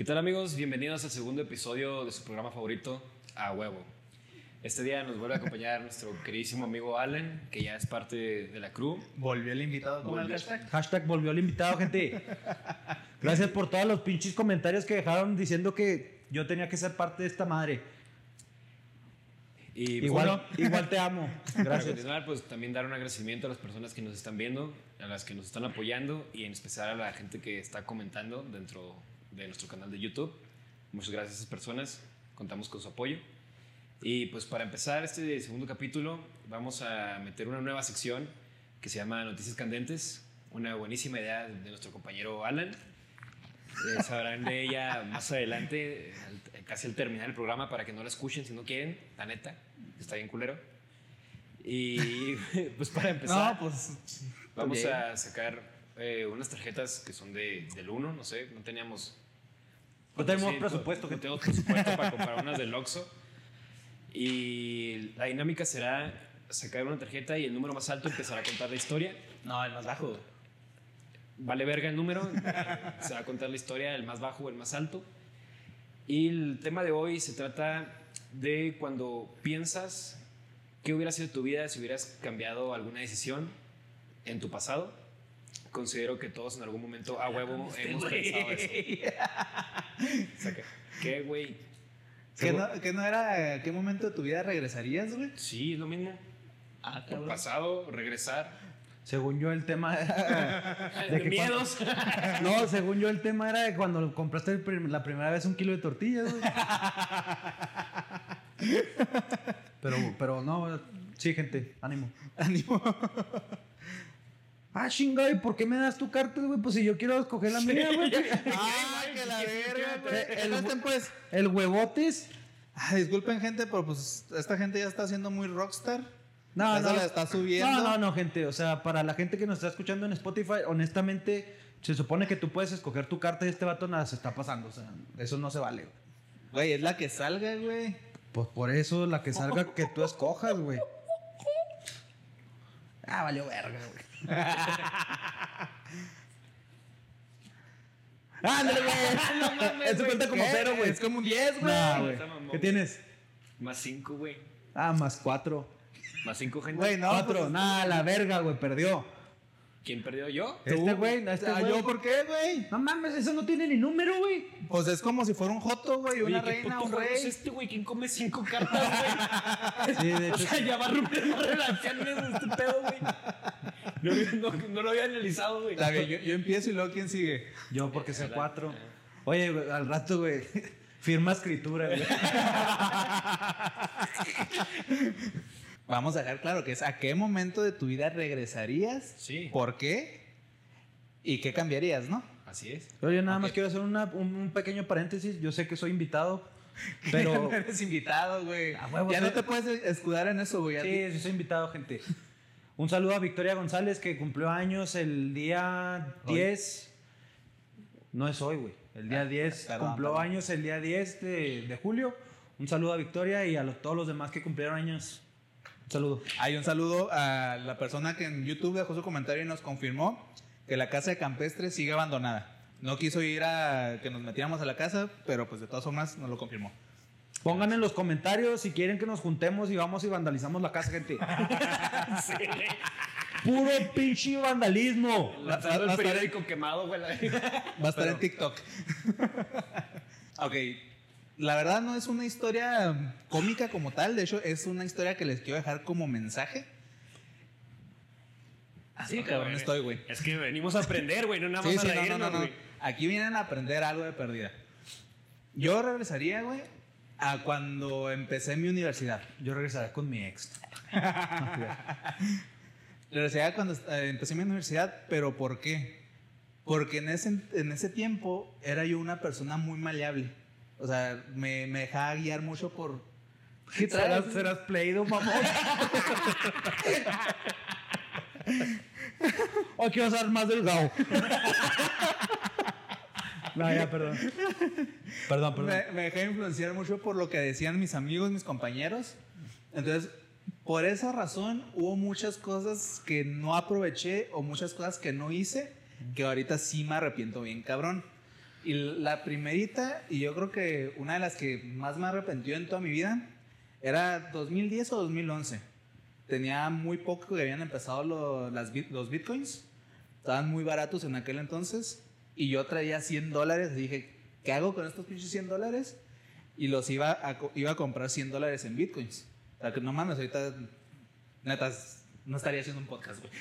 ¿Qué tal amigos? Bienvenidos al segundo episodio de su programa favorito, A Huevo. Este día nos vuelve a acompañar nuestro queridísimo amigo Allen, que ya es parte de la crew. Volvió el invitado el Volvió. hashtag. Hashtag volvió el invitado, gente. Gracias por todos los pinches comentarios que dejaron diciendo que yo tenía que ser parte de esta madre. Y Igual, bueno, igual te amo. para Gracias. continuar, pues también dar un agradecimiento a las personas que nos están viendo, a las que nos están apoyando y en especial a la gente que está comentando dentro de nuestro canal de YouTube. Muchas gracias a esas personas, contamos con su apoyo. Y pues para empezar este segundo capítulo vamos a meter una nueva sección que se llama Noticias Candentes, una buenísima idea de nuestro compañero Alan. Eh, sabrán de ella más adelante, casi al terminar el programa, para que no la escuchen si no quieren, la neta, está bien culero. Y pues para empezar, No, pues. vamos bien. a sacar eh, unas tarjetas que son de, del 1, no sé, no teníamos... No tenemos Sí, presupuesto, No gente. tenemos presupuesto para comprar unas del Oxxo. Y la dinámica será sacar una tarjeta y el número más alto empezará a contar la historia. No, el más bajo. Vale verga el número, se va a contar la historia, el más bajo o el más alto. Y el tema de hoy se trata de cuando piensas qué hubiera sido tu vida si hubieras cambiado alguna decisión en tu pasado. Considero que todos en algún momento a huevo hemos pensado eso. Saca- ¿Qué, güey? ¿Qué no, qué no era? ¿a ¿Qué momento de tu vida regresarías, güey? Sí, es lo mismo. Ah, Por pasado, regresar. Según yo el tema era... De que miedos. No, según yo el tema era de cuando compraste prim- la primera vez un kilo de tortillas. güey. Pero, pero no, sí, gente, ánimo. Ánimo. Ah, chinga, ¿y por qué me das tu carta, güey? Pues si yo quiero escoger la mía, güey. Ah, que la verga, güey. Pues. El huevotes. Ah, disculpen, gente, pero pues esta gente ya está siendo muy rockstar. No, Ya no. se la está subiendo. No, no, no, gente. O sea, para la gente que nos está escuchando en Spotify, honestamente, se supone que tú puedes escoger tu carta y este vato nada se está pasando. O sea, eso no se vale, güey. Güey, es la que salga, güey. Pues por eso la que salga que tú escojas, güey. Ah, valió verga, güey. Ándale, güey. Eso cuenta como ¿Qué? cero, güey. Es como un 10, güey. Nah, güey. Está mamón. ¿Qué tienes? Más 5, güey. Ah, más cuatro. Más 5 gente. Güey, no. cuatro. pues, Nah, la verga, güey, perdió. ¿Quién perdió yo? Este güey, no, este Ah, güey. ¿Yo por qué, güey? No mames, eso no tiene ni número, güey. Pues es como si fuera un joto, güey, una Oye, ¿qué reina, puto un rey. es este, güey? ¿Quién come 5 cartas, güey? Sí, de o hecho. sea, ya va a romper las relaciones este pedo, güey. No, no, no lo había analizado, güey. Está bien, yo, yo empiezo y luego quién sigue. Yo porque sé cuatro. Oye, güey, al rato, güey. Firma escritura, güey. Vamos a dejar claro que es a qué momento de tu vida regresarías. Sí. ¿Por qué? ¿Y qué cambiarías, no? Así es. Pero yo nada más quiero hacer una- un, un pequeño paréntesis. Yo sé que soy invitado, pero. no eres invitado, güey. Ya soy- no te puedes escudar en eso, güey. Sí, sí soy invitado, gente. Un saludo a Victoria González que cumplió años el día 10. No es hoy, güey. El día 10. perdón, cumplió perdón. años el día 10 de, de julio. Un saludo a Victoria y a los- todos los demás que cumplieron años. Saludo. Hay un saludo a la persona que en YouTube dejó su comentario y nos confirmó que la casa de campestre sigue abandonada. No quiso ir a que nos metiéramos a la casa, pero pues de todas formas nos lo confirmó. Pongan en los comentarios si quieren que nos juntemos y vamos y vandalizamos la casa, gente. Puro pinche vandalismo. Lanzando va a el periódico quemado, güey. la- Va a estar en TikTok. ok. La verdad no es una historia cómica como tal, de hecho es una historia que les quiero dejar como mensaje. Así de cabrón estoy, güey. Es que venimos a aprender, güey, no nada más Sí, no, no, reírnos, no. Aquí vienen a aprender algo de perdida. Yo regresaría, güey, a cuando empecé mi universidad. Yo regresaré con mi ex. Regresaría cuando eh, empecé mi universidad, pero ¿por qué? Porque en ese, en ese tiempo era yo una persona muy maleable. O sea, me, me dejaba guiar mucho por... ¿Qué traes? Serás, serás pleido, mamón. o aquí vas a ser más delgado. no, ya, perdón. Perdón, perdón. Me, me dejé influenciar mucho por lo que decían mis amigos, mis compañeros. Entonces, por esa razón hubo muchas cosas que no aproveché o muchas cosas que no hice que ahorita sí me arrepiento bien cabrón. Y la primerita, y yo creo que una de las que más me arrepentió en toda mi vida, era 2010 o 2011. Tenía muy poco que habían empezado lo- los bitcoins. Estaban muy baratos en aquel entonces. Y yo traía 100 dólares. Dije, ¿qué hago con estos pinches 100 dólares? Y los iba a, iba a comprar 100 dólares en bitcoins. O sea, que no mames, ahorita, neta, no estaría haciendo un podcast, güey.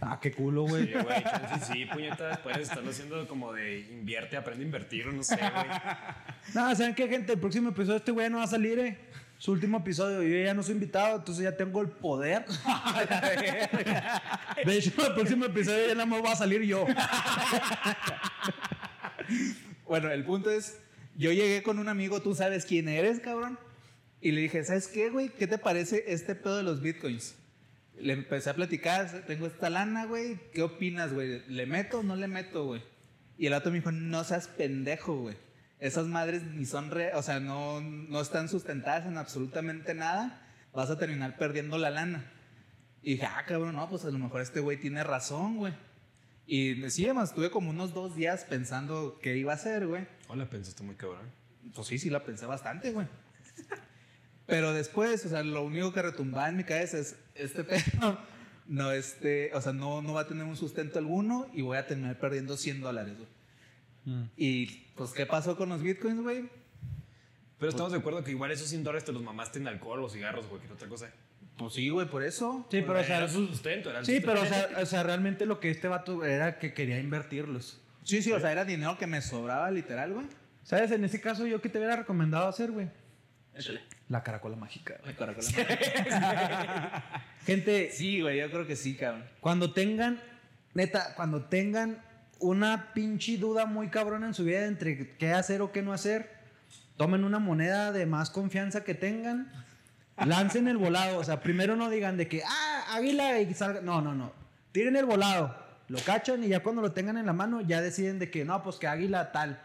Ah, qué culo, güey. Sí, güey, chance sí, puñetas, puedes estarlo haciendo como de invierte, aprende a invertir, o no sé, güey. Nada, ¿saben qué, gente? El próximo episodio este güey no va a salir, eh. Su último episodio. Yo ya no soy invitado, entonces ya tengo el poder. De hecho, el próximo episodio ya nada más va a salir yo. Bueno, el punto es, yo llegué con un amigo, tú sabes quién eres, cabrón. Y le dije, ¿sabes qué, güey? ¿Qué te parece este pedo de los bitcoins? Le empecé a platicar, tengo esta lana, güey. ¿Qué opinas, güey? ¿Le meto o no le meto, güey? Y el otro me dijo, no seas pendejo, güey. Esas madres ni son, re o sea, no, no están sustentadas en absolutamente nada. Vas a terminar perdiendo la lana. Y dije, ah, cabrón, no, pues a lo mejor este güey tiene razón, güey. Y sí, además, estuve como unos dos días pensando qué iba a hacer, güey. Hola, pensaste muy cabrón. Pues sí, sí la pensé bastante, güey. Pero después, o sea, lo único que retumbaba en mi cabeza es, este pedo, no, este, o sea, no, no va a tener un sustento alguno y voy a terminar perdiendo 100 dólares, güey. Y, pues, ¿qué pasó con los bitcoins, güey? Pero estamos de acuerdo que igual esos 100 dólares te los mamaste en alcohol o cigarros o cualquier otra cosa. Pues sí, güey, por eso. Sí, pero o sea, era su sustento, era el sí, pero o sustento. sea, o sea, realmente lo que este vato era que quería invertirlos. Sí, sí, o sea, era dinero que me sobraba, literal, güey. ¿Sabes? En ese caso, yo qué te hubiera recomendado hacer, güey. La caracola mágica. Ay, caracola. Gente, Sí, güey, yo creo que sí, cabrón. Cuando tengan, neta, cuando tengan una pinche duda muy cabrona en su vida entre qué hacer o qué no hacer, tomen una moneda de más confianza que tengan, lancen el volado. O sea, primero no digan de que, ah, águila y salga. No, no, no. Tiren el volado, lo cachan y ya cuando lo tengan en la mano, ya deciden de que no, pues que águila tal.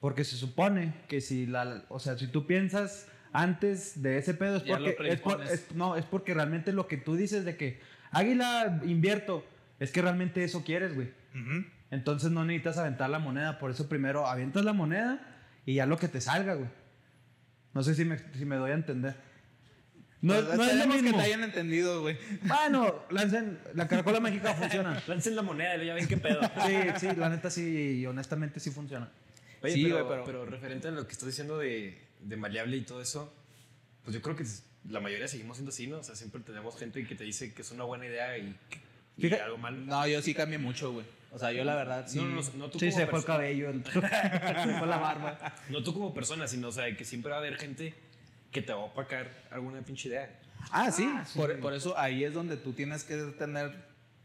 Porque se supone que si la, o sea, si tú piensas antes de ese pedo es Ya porque es por- predispones. es- no, es porque realmente lo que tú dices de que águila invierto, es que realmente eso quieres, güey. Entonces no necesitas aventar la moneda, por eso primero avientas la moneda y ya lo que te salga, güey. No sé si me, si me doy a entender. No, Pues no es lo mismo. que te hayan entendido, güey. Bueno, lancen, la caracola mágica funciona. Lancen la moneda y ya ven qué pedo. Sí, sí, la neta sí, y honestamente sí funciona. Oye, Sí, pero, güey, pero- pero referente a lo que estás diciendo de, de maleable y todo eso, pues yo creo que la mayoría seguimos siendo así, ¿no? O sea, siempre tenemos gente que te dice que es una buena idea y, que- y Fíjate- algo malo. No, yo sí cambié mucho, güey. O sea, yo la verdad sí. No, no, no, no tú Sí, como se fue el cabello, el- se fue la barba. No tú como persona, sino, o sea, que siempre va a haber gente que te va a opacar alguna pinche idea. Ah, sí. Ah, sí. Por, por eso ahí es donde tú tienes que tener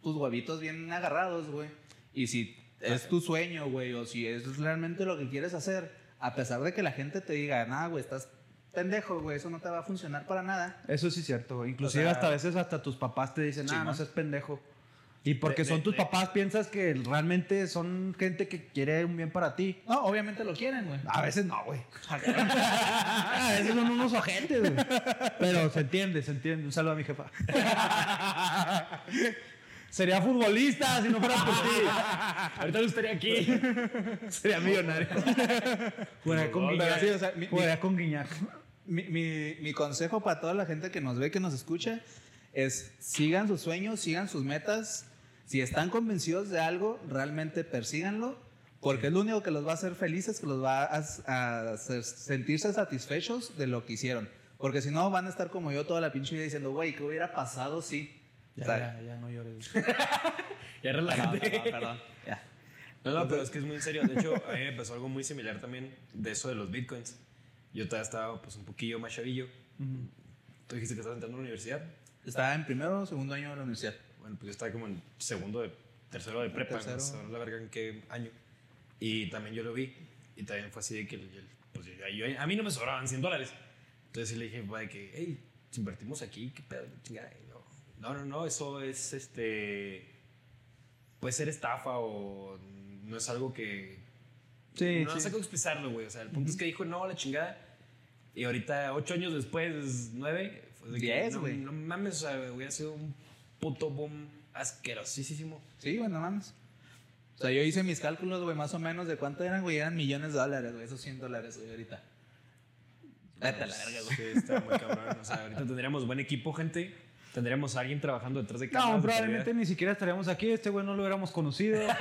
tus huevitos bien agarrados, güey. Y si es tu sueño, güey, o si es realmente lo que quieres hacer, a pesar de que la gente te diga, nada, güey, estás pendejo, güey, eso no te va a funcionar para nada. Eso sí es cierto, güey. Inclusive O sea- hasta a veces hasta tus papás te dicen, ah, no seas pendejo. Y porque De- son de- tus de- papás, piensas que realmente son gente que quiere un bien para ti. No, obviamente lo quieren, güey. A veces no, güey. a veces son unos ojetes, güey. Pero se entiende, se entiende. Un saludo a mi jefa. Sería futbolista si no fuera por ti. Ahorita no estaría aquí. Sería millonario. Jugaría con Guiñac. sí, o sea, mi- Jugaría con Guiñac. Mi, mi- mi consejo para toda la gente que nos ve, que nos escucha, es sigan sus sueños, sigan sus metas. Si están convencidos de algo, realmente persíganlo, porque es lo único que los va a hacer felices, que los va a, a hacer sentirse satisfechos de lo que hicieron. Porque si no, van a estar como yo toda la pinche vida diciendo, güey, ¿qué hubiera pasado si? Ya, ya, ya no llores. Ya relájate. perdón, perdón. Ya. No, no, pero es que es muy serio. De hecho, a mí me pasó algo muy similar también de eso de los bitcoins. Yo todavía estaba pues un poquillo más chavillo. Tú dijiste que estabas entrando a la universidad. Estaba en primero o segundo año de la universidad. Bueno, pues yo estaba como en segundo de tercero de prepa, Tercero. no la verga en qué año. Y también yo lo vi. Y también fue así de que el- el- pues yo- yo- a mí no me sobraban 100 dólares. Entonces le dije, pues, de que, hey, si invertimos aquí, qué pedo, chingada. No, no, no, eso es este. Puede ser estafa o no es algo que. Sí, no sí. sé cómo expresarlo, güey. O sea, el punto es que dijo, no, la chingada. Y ahorita, ocho años después, nueve, que, Diez, no, güey. no mames, o sea, hubiera sido un puto boom asquerosísimo. Sí, bueno, mames. O sea, yo hice mis cálculos, güey, más o menos de cuánto eran, güey. Eran millones de dólares, güey. Esos 100 dólares, güey, ahorita. Vete la verga, güey. Sí, está muy cabrón. O sea, ahorita tendríamos buen equipo, gente. Tendríamos a alguien trabajando detrás de cámaras. No, probablemente ni siquiera estaríamos aquí. Este güey no lo hubiéramos conocido.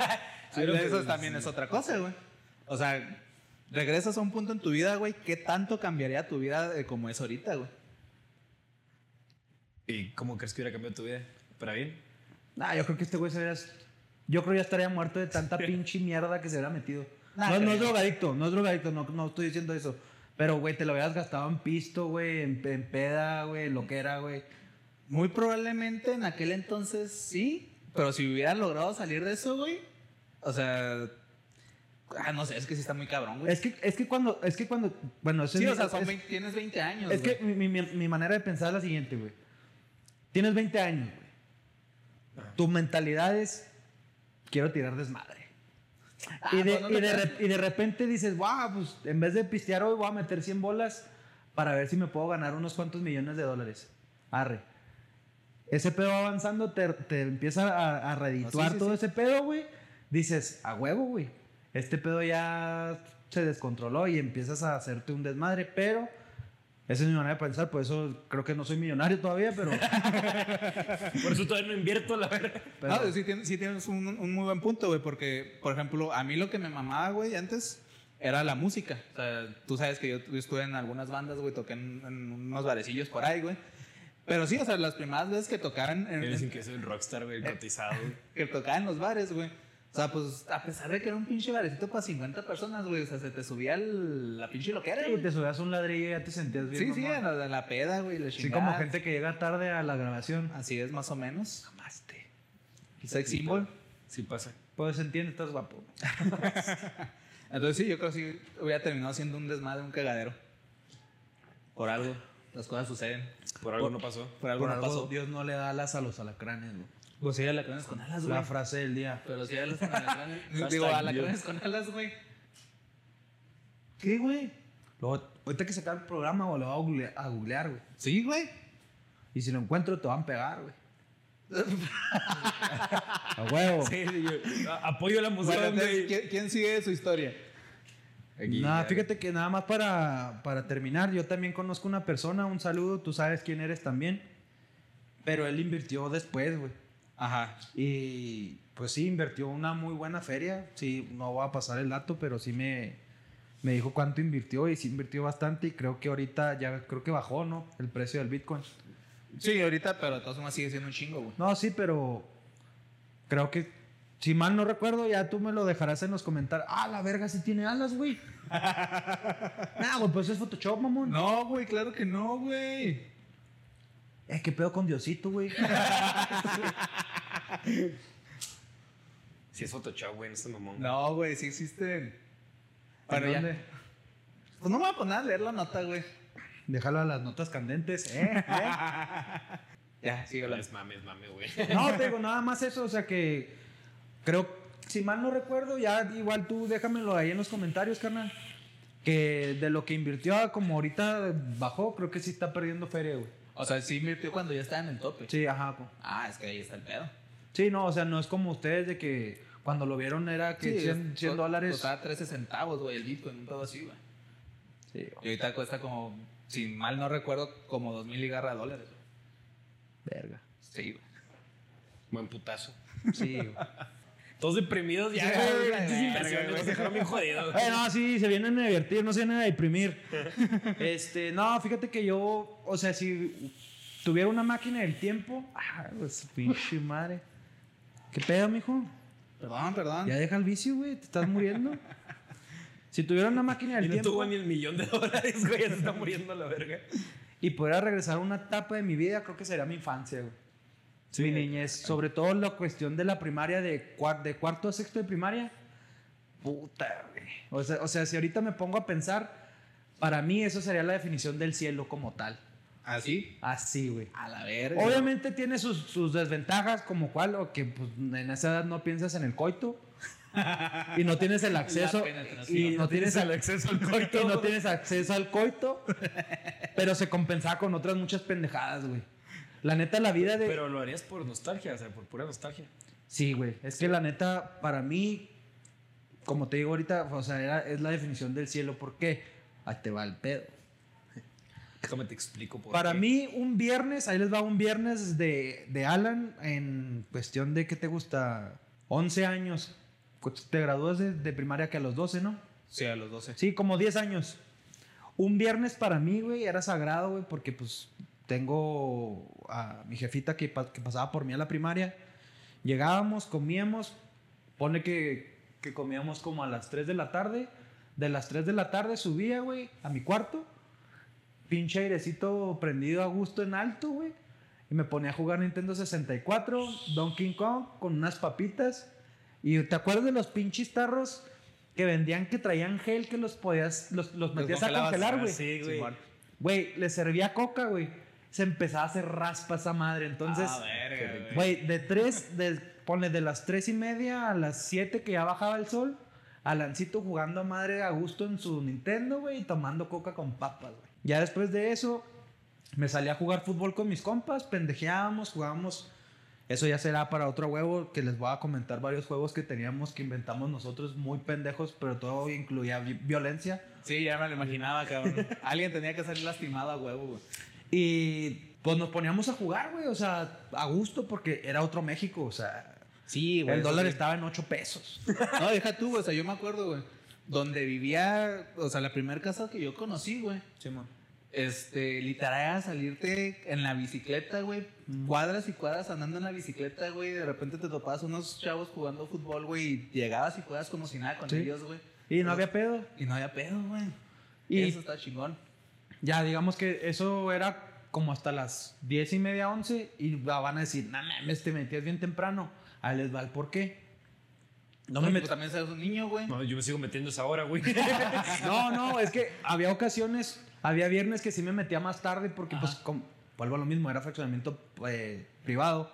Sí, eso también es otra cosa, güey. O sea, regresas a un punto en tu vida, güey. ¿Qué tanto cambiaría tu vida de como es ahorita, güey? ¿Y cómo crees que hubiera cambiado tu vida? ¿Para bien? Nah, yo creo que este güey se hubiera... Yo creo que ya estaría muerto de tanta pinche mierda que se hubiera metido. Nah, no, no es drogadicto, no es drogadicto, no, no estoy diciendo eso. Pero, güey, te lo hubieras gastado en pisto, güey, en, en peda, güey, lo que era, güey. Muy probablemente en aquel entonces sí. Pero si hubieran logrado salir de eso, güey. O sea. Ah, no sé, es que sí está muy cabrón, güey. Es que, es que cuando, es que cuando, bueno, eso sí, es, o sea, es- son es- 20 tienes 20 años. es que mi, mi- mi manera de pensar es la siguiente, güey. Tienes 20 años, güey. Tu mentalidad es, quiero tirar desmadre. Ah, y, de, pues no y, de re- y de repente dices, wow, pues en vez de pistear hoy voy a meter 100 bolas para ver si me puedo ganar unos cuantos millones de dólares. Arre. Ese pedo va avanzando, te, te empieza a, a redituar Ah, sí, sí, todo sí. ese pedo, güey. Dices, a huevo, güey. Este pedo ya se descontroló y empiezas a hacerte un desmadre, pero esa es mi manera de pensar, por eso creo que no soy millonario todavía, pero... Por eso todavía no invierto, la verdad. pero- No, sí, tienes, sí tienes un, un muy buen punto, güey, porque, por ejemplo, a mí lo que me mamaba, güey, antes era la música. O sea, tú sabes que yo, yo estuve en algunas bandas, güey, toqué en, en unos barecillos por ahí, güey. Pero sí, o sea, las primeras veces que tocaban en, dicen que soy el rockstar, güey, cotizado. que tocaba en los bares, güey. O sea, pues a pesar de que era un pinche barecito para 50 personas, güey, o sea, se te subía el- la pinche loquera, Sí, güey. te subías un ladrillo y ya te sentías bien. Sí, sí, en la, en la peda, güey, la Sí, como gente que llega tarde a la grabación. Así es, más o menos. Amaste. Sex symbol. Sí pasa. Pues entiende, estás guapo. Entonces sí, yo creo que sí hubiera terminado siendo un desmadre, un cagadero. Por algo. Las cosas suceden. Por algo no pasó. Por algo Por no algo pasó. Dios no le da alas a los alacranes, güey. Pues sí, alacranes con alas, güey. La frase del día. Pero sí, alas con alacranes. Digo, alacranes con alas, güey. ¿Qué, güey? Luego, ahorita que sacar el programa, güey, lo voy a googlear, a googlear, güey. Sí, güey. Y si lo encuentro, te van a pegar, güey. a huevo. Sí, sí, yo a- apoyo la Bueno, música. ¿quién, quién sigue su historia? Aquí, Nada, fíjate que nada más para, para terminar, yo también conozco una persona, un saludo, tú sabes quién eres también. Pero él invirtió después, güey. Ajá. Y pues sí, invirtió una muy buena feria. Sí, no voy a pasar el dato, pero sí me, me dijo cuánto invirtió y sí invirtió bastante. Y creo que ahorita ya creo que bajó, ¿no? El precio del Bitcoin. Sí, ahorita, pero de todas formas sigue siendo un chingo, güey. No, sí, pero creo que, si mal no recuerdo, ya tú me lo dejarás en los comentarios. Ah, la verga, sí tiene alas, güey. nah, güey, pues es Photoshop, mamón. No, güey, claro que no, güey. Eh, qué pedo con Diosito, güey. Sí es Photoshop, güey, no es mamón. No, güey, sí existen. Bueno, ¿En ya. dónde? Pues no me voy a poner a leer la nota, güey. Déjalo a las notas candentes, ¿eh? ¿Eh? Ya, síguela. Es mame, es mame, güey. No, te digo, nada más eso, o sea que creo, si mal no recuerdo, ya igual tú déjamelo ahí en los comentarios, carnal. Que de lo que invirtió a como ahorita bajó, creo que sí está perdiendo feria, güey. O sea, sí invirtió cuando ya estaba en el tope. Sí, ajá. co- Ah, es que ahí está el pedo. Sí, no, o sea, no es como ustedes de que cuando lo vieron era que 100, 100 dólares. Costaba 13 centavos, güey, el Bitcoin, un pedo así, güey. Sí, Y ahorita cuesta como, si mal no recuerdo, como 2 mil y garra dólares, güey. verga. Sí, güey. Buen putazo. Sí, güey. Todos deprimidos ya, güey. dejaron bien jodidos. Eh, no, sí, se vienen a divertir, no se vienen a deprimir. Este, no, fíjate que yo, o sea, si tuviera una máquina del tiempo, ah, pues pinche madre. ¿Qué pedo, mijo? Perdón, perdón. Ya deja el vicio, güey, te estás muriendo. Si tuviera una máquina Y del no tiempo tuvo ni el millón de dólares, güey. Ya se está muriendo la verga. y pudiera regresar a una etapa de mi vida, creo que sería mi infancia, güey. Sí. mi niñez, sobre todo la cuestión de la primaria, de, de cuarto a sexto de primaria. Puta, güey. O sea, o sea, si ahorita me pongo a pensar, para mí eso sería la definición del cielo como tal. ¿Así? Así, güey. A la verga. Obviamente tiene sus, sus desventajas, como cual, o que pues, en esa edad no piensas en el coito. y no tienes el acceso. Y no tienes el acceso al y no tienes acceso al coito. pero se compensaba con otras muchas pendejadas, güey. La neta, la vida de. Pero lo harías por nostalgia, o sea, por pura nostalgia. Sí, güey. Es que la neta, para mí, como te digo ahorita, o sea, era- es la definición del cielo. ¿Por qué? Ahí te va el pedo. Déjame te explico por Para qué. mí, un viernes, ahí les va un viernes de, de Alan en cuestión de, ¿qué te gusta? 11 años. Te gradúas de, de primaria que a los 12, ¿no? Sí, a los 12. Sí, como 10 años. Un viernes para mí, güey, era sagrado, güey, porque pues tengo a mi jefita que, pa- que pasaba por mí a la primaria. Llegábamos, comíamos, pone que, que comíamos como a las 3 de la tarde. De las 3 de la tarde subía, güey, a mi cuarto. Pinche airecito prendido a gusto en alto, güey. Y me ponía a jugar Nintendo 64, Donkey Kong, con unas papitas. Y te acuerdas de los pinches tarros que vendían que traían gel que los podías, los, los metías a congelar, ah, güey. Sí, güey. Güey, le servía coca, güey. Se empezaba a hacer raspa esa madre. Entonces, Ah, güey. güey, de tres, de, ponle de las tres y media a las siete que ya bajaba el sol, Alancito jugando a madre a gusto en su Nintendo, güey, y tomando coca con papas, güey. Ya después de eso, me salí a jugar fútbol con mis compas, pendejeábamos, jugábamos. Eso ya será para otro huevo, que les voy a comentar varios juegos que teníamos, que inventamos nosotros, muy pendejos, pero todo incluía vi- violencia. Sí, ya me lo imaginaba, cabrón. Alguien tenía que salir lastimado a huevo, güey. Y pues nos poníamos a jugar, güey, o sea, a gusto, porque era otro México, o sea, Sí, el dólar estaba en 8 pesos. No, deja tú, güey. O sea, yo me acuerdo, güey. Donde vivía, o sea, la primera casa que yo conocí, güey. Este, literal era salirte en la bicicleta, güey. Cuadras y cuadras andando en la bicicleta, güey. De repente te topabas unos chavos jugando fútbol, güey. Y llegabas y juegas como si nada con Sí. ellos, güey. Y no había pedo. Y no había pedo, güey. Y- Eso está chingón. Ya, digamos que eso era como hasta las 10 y media, 11, y van a decir, no mames, te metías bien temprano. Ahí les va el por qué. No me Tú metí. también seas un niño, güey. No, yo me sigo metiendo esa hora, güey. No, no, es que había ocasiones, había viernes que sí me metía más tarde porque, pues, com- vuelvo a lo mismo, era fraccionamiento eh, privado.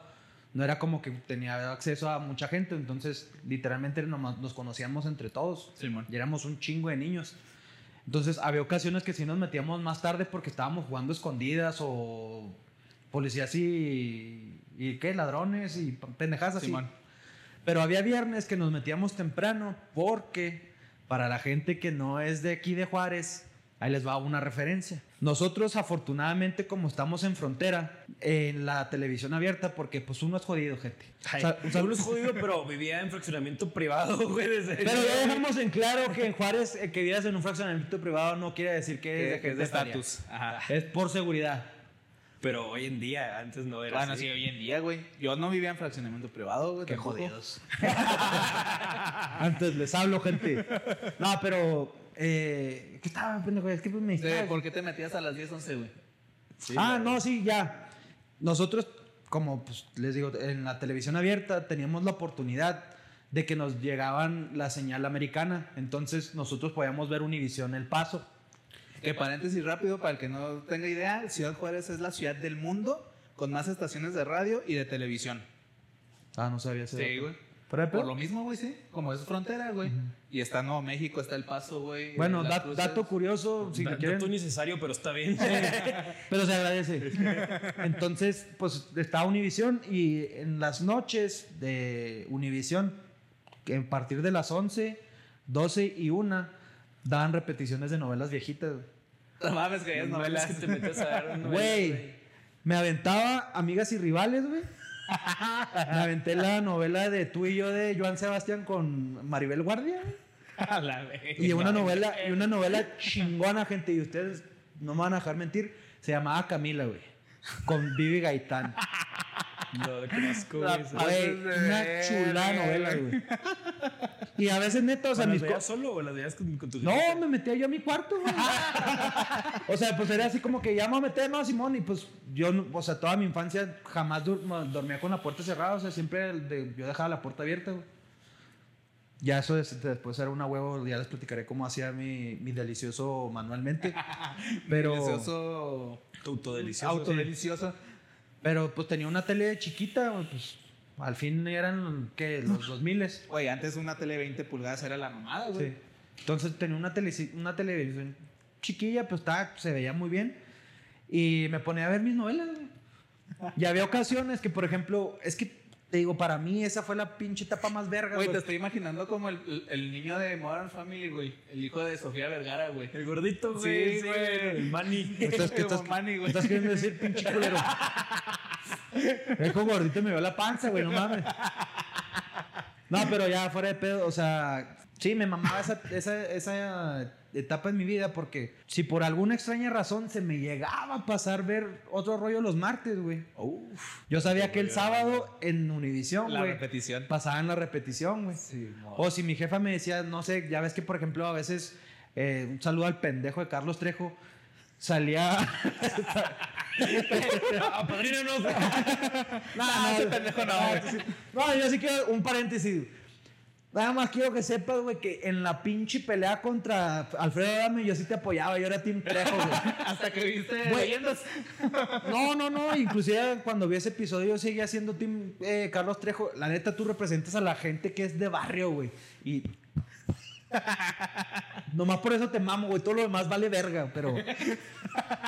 No era como que tenía acceso a mucha gente, entonces literalmente nomás nos conocíamos entre todos. Simón. Y éramos un chingo de niños. Entonces había ocasiones que sí nos metíamos más tarde porque estábamos jugando escondidas o policías y, y qué, ladrones y pendejadas así. Simón. Pero había viernes que nos metíamos temprano porque para la gente que no es de aquí de Juárez, ahí les va una referencia. Nosotros afortunadamente como estamos en frontera, en la televisión abierta, porque pues uno es jodido, gente. O sea, o sea, Uno es jodido, pero vivía en fraccionamiento privado, güey. Desde pero ya dejamos en claro que en Juárez eh, que vivas en un fraccionamiento privado no quiere decir que, Que, es que es de estatus. Es por seguridad. Pero hoy en día, antes no era Bueno, así. sí, hoy en día, güey. Yo no vivía en fraccionamiento privado, güey. Qué tampoco. jodidos. Antes les hablo, gente. No, pero eh, ¿qué estaba, pendejo? Es que me Sí, distraes. ¿Por qué te metías a las 10, 11, güey? ah, no, sí, ya. Nosotros, como pues, les digo, en la televisión abierta teníamos la oportunidad de que nos llegaban la señal americana. Entonces nosotros podíamos ver Univisión El Paso. Que paréntesis rápido, para el que no tenga idea, Ciudad Juárez es la ciudad del mundo con más estaciones de radio y de televisión. Ah, no sabía ese Sí, güey. Por lo mismo, güey, sí. Como es frontera, güey. Y está Nuevo México, está El Paso, güey. Bueno, dato curioso, si Da- lo quieren. dato innecesario, pero está bien. Pero se agradece. Entonces, pues está Univisión y en las noches de Univisión, que a partir de las 11, 12 y 1, daban repeticiones de novelas viejitas. güey. No mames, que novelas. te metes a ver novelas, Güey, me aventaba Amigas y Rivales, güey. Me aventé la novela de tú y yo de Joan Sebastián con Maribel Guardia. güey. A la vez. Y una novela, y una novela chingona, gente, y ustedes no me van a dejar mentir, se llamaba Camila, güey. Con Vivi Gaitán. No lo conozco, güey. de una verga, chula novela, güey. Y a veces neta, o sea, ¿Las mis veías co- solo o las veías con, con tu No, me metía yo a mi cuarto, güey. O sea, pues era así como que ya me voy a meter, no, Simón. Y pues yo, o sea, toda mi infancia jamás dur- dormía con la puerta cerrada. O sea, siempre de- yo dejaba la puerta abierta, güey. Ya eso es- después era una huevo, ya les platicaré cómo hacía mi, mi delicioso manualmente. Pero, Delicioso. Autodelicioso. Autodelicioso. Pero pues tenía una tele chiquita, pues al fin eran, ¿qué? Los 2000 Güey, antes una tele 20 pulgadas era la mamada, güey. Sí. Entonces tenía una, tele, una televisión chiquilla, pues estaba, se veía muy bien. Y me ponía a ver mis novelas, güey. Y había ocasiones que, por ejemplo, es que te digo, para mí esa fue la pinche etapa más verga, Güey, güey. te estoy imaginando como el, el- el niño de Modern Family, güey. El hijo de Sofía Vergara, güey. El gordito, güey. sí, güey. güey. El Manny. ¿Qué estás, qué estás- Manny, güey. estás queriendo decir, pinche culero? Dejo gordito y me veo la panza, güey, no mames. No, pero ya fuera de pedo, o sea, sí, me mamaba esa, esa, esa etapa en mi vida porque si por alguna extraña razón se me llegaba a pasar ver otro rollo los martes, güey. Yo sabía que el sábado en Univisión, La güey, repetición. pasaban la repetición, güey. Sí, O si mi jefa me decía, no sé, ya ves que por ejemplo a veces, eh, un saludo al pendejo de Carlos Trejo, salía... Padrino, no. no, ese pendejo no, no. No, yo sí quiero un paréntesis. Nada más quiero que sepas, güey, que en la pinche pelea contra Alfredo Adame yo sí te apoyaba, yo era Team Trejo, güey. Hasta que viste Güey. leyendas. No, no, no. Inclusive cuando vi ese episodio yo seguía siendo Team eh, Carlos Trejo. La neta, tú representas a la gente que es de barrio, güey. Y. Nomás por eso te mamo, güey. Todo lo demás vale verga, pero.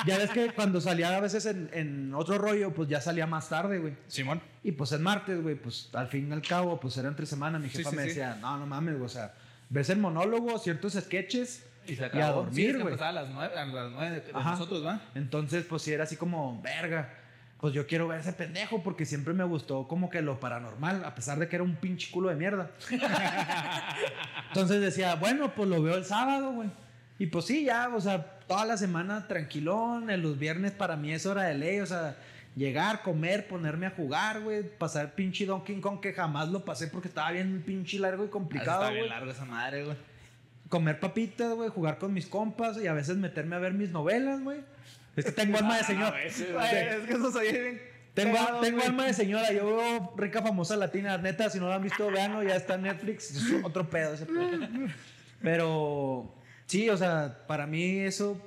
Ya ves que cuando salía a veces en, en otro rollo, pues ya salía más tarde, güey. Simón. Y pues el martes, güey, pues al fin y al cabo, pues era entre semana. Mi Sí, jefa sí, me sí. decía, no, no mames, güey. O sea, ves el monólogo, ciertos sketches Y se y acabó. a Sí, dormir, es que güey. empezaba a las nueve, a las nueve de, nosotros, ¿va? Entonces, pues sí era así como, verga. Pues yo quiero ver ese pendejo porque siempre me gustó como que lo paranormal, a pesar de que era un pinche culo de mierda. Entonces decía, bueno, pues lo veo el sábado, güey. Y pues sí, ya, o sea, toda la semana tranquilón. En los viernes para mí es hora de ley, o sea, llegar, comer, ponerme a jugar, güey. Pasar pinche Donkey Kong que jamás lo pasé porque estaba bien pinche largo y complicado, bien güey largo esa madre, güey. comer papitas, güey, jugar con mis compas y a veces meterme a ver mis novelas, güey. Es que tengo alma de señor. Güey, es que eso soy bien. Tengo, tengo alma de señora. Yo veo rica famosa latina. Neta, si no la han visto, veanlo. Ya está en Netflix. Es otro pedo ese pedo. Pero sí, o sea, para mí eso,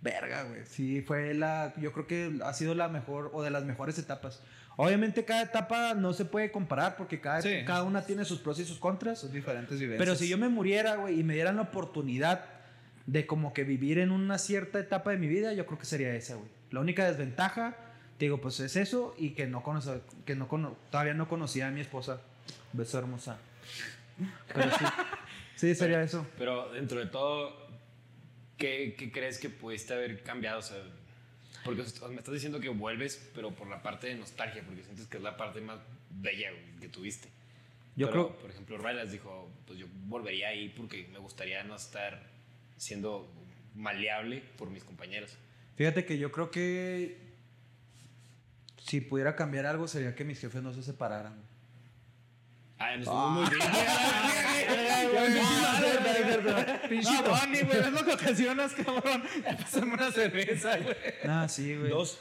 verga, güey. Sí, fue la. Yo creo que ha sido la mejor o de las mejores etapas. Obviamente, cada etapa no se puede comparar porque cada, Sí. cada una tiene sus pros y sus contras. Son diferentes vivencias. Pero si yo me muriera, güey, y me dieran la oportunidad de como que vivir en una cierta etapa de mi vida, yo creo que sería esa, güey. La única desventaja, te digo, pues es eso y que no conoce, que no cono- todavía no conocía a mi esposa. Beso hermosa. Pero sí, sí sería eso. Pero dentro de todo, ¿qué, qué crees que pudiste haber cambiado? O sea, porque me estás diciendo que vuelves, pero por la parte de nostalgia, porque sientes que es la parte más bella güey, que tuviste. Yo Pero, creo- por ejemplo, Rylas dijo, pues yo volvería ahí porque me gustaría no estar siendo maleable por mis compañeros. Fíjate que yo creo que si pudiera cambiar algo sería que mis jefes no se separaran. güey. Ah, nos fuimos muy bien. Pinche Tony, güey, es lo que ocasionas, cabrón. Pásame una cerveza, güey. Ah, sí, güey. Dos.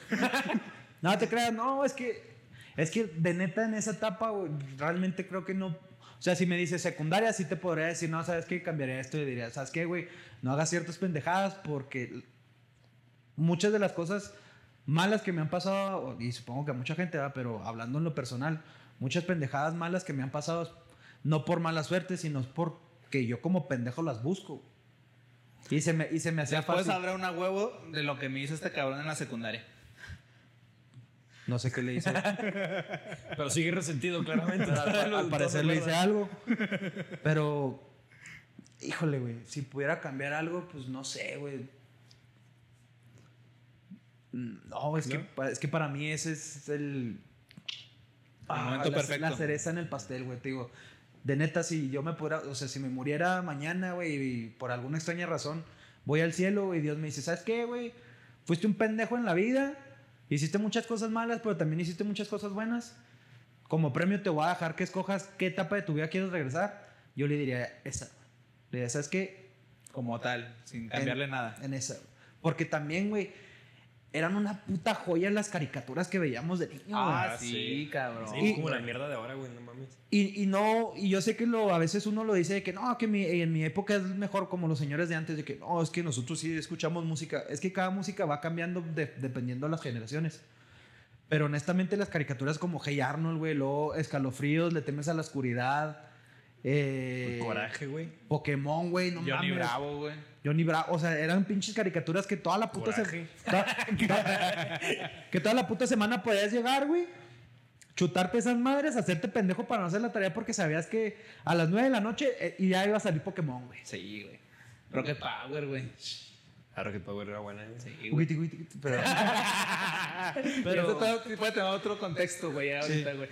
No te creas, no, es que es que de neta en esa etapa güey, realmente creo que no, o sea, si me dices secundaria sí te podría decir, no, sabes qué cambiaría esto y diría, sabes qué, güey, no hagas ciertas pendejadas porque muchas de las cosas malas que me han pasado y supongo que a mucha gente va, pero hablando en lo personal, muchas pendejadas malas que me han pasado no por mala suerte, sino porque yo como pendejo las busco. Y se me, y se me hacía Después fácil. habrá una huevo de lo que me hizo este cabrón en la secundaria. No sé qué le hice. Pero sigue resentido, claramente. al, al parecer le hice algo. Pero, híjole, güey, si pudiera cambiar algo, pues no sé, güey. No, es, Que, es que para mí ese es el... Ah, momento la, perfecto. La cereza en el pastel, güey, te digo. De neta, si yo me pudiera, o sea, si me muriera mañana, güey, y por alguna extraña razón voy al cielo y Dios me dice, ¿sabes qué, güey? Fuiste un pendejo en la vida, hiciste muchas cosas malas, pero también hiciste muchas cosas buenas. Como premio te voy a dejar que escojas qué etapa de tu vida quieres regresar. Yo le diría esa. Le diría, ¿sabes qué? Como tal, sin cambiarle En- nada. En esa. Porque también, güey, eran una puta joya las caricaturas que veíamos de niño. Ah, güey. sí, cabrón. Sí, Y- como la mierda de ahora, güey, no mames. Y, y no, y yo sé que lo, a veces uno lo dice de que no, que mi- en mi época es mejor como los señores de antes, de que no, es que nosotros sí escuchamos música. Es que cada música va cambiando de- dependiendo de las generaciones. Pero honestamente las caricaturas como Hey Arnold, güey, luego Escalofríos, Le temes a la oscuridad. Eh, Coraje, güey. Pokémon, güey, no Johnny mames. Bravo, güey. Johnny Bravo, o sea, eran pinches caricaturas que toda la puta se- Coraje. toda- toda- que toda la puta semana podías llegar, güey. Chutarte esas madres, hacerte pendejo para no hacer la tarea porque sabías que a las 9 de la noche eh, y ya iba a salir Pokémon, güey. Sí, güey. Rocket Power, güey. Ah, Rocket Power era buena. ¿eh? Sí, güey. Pero, Pero eso sí puede tener otro contexto, güey, ahorita, güey.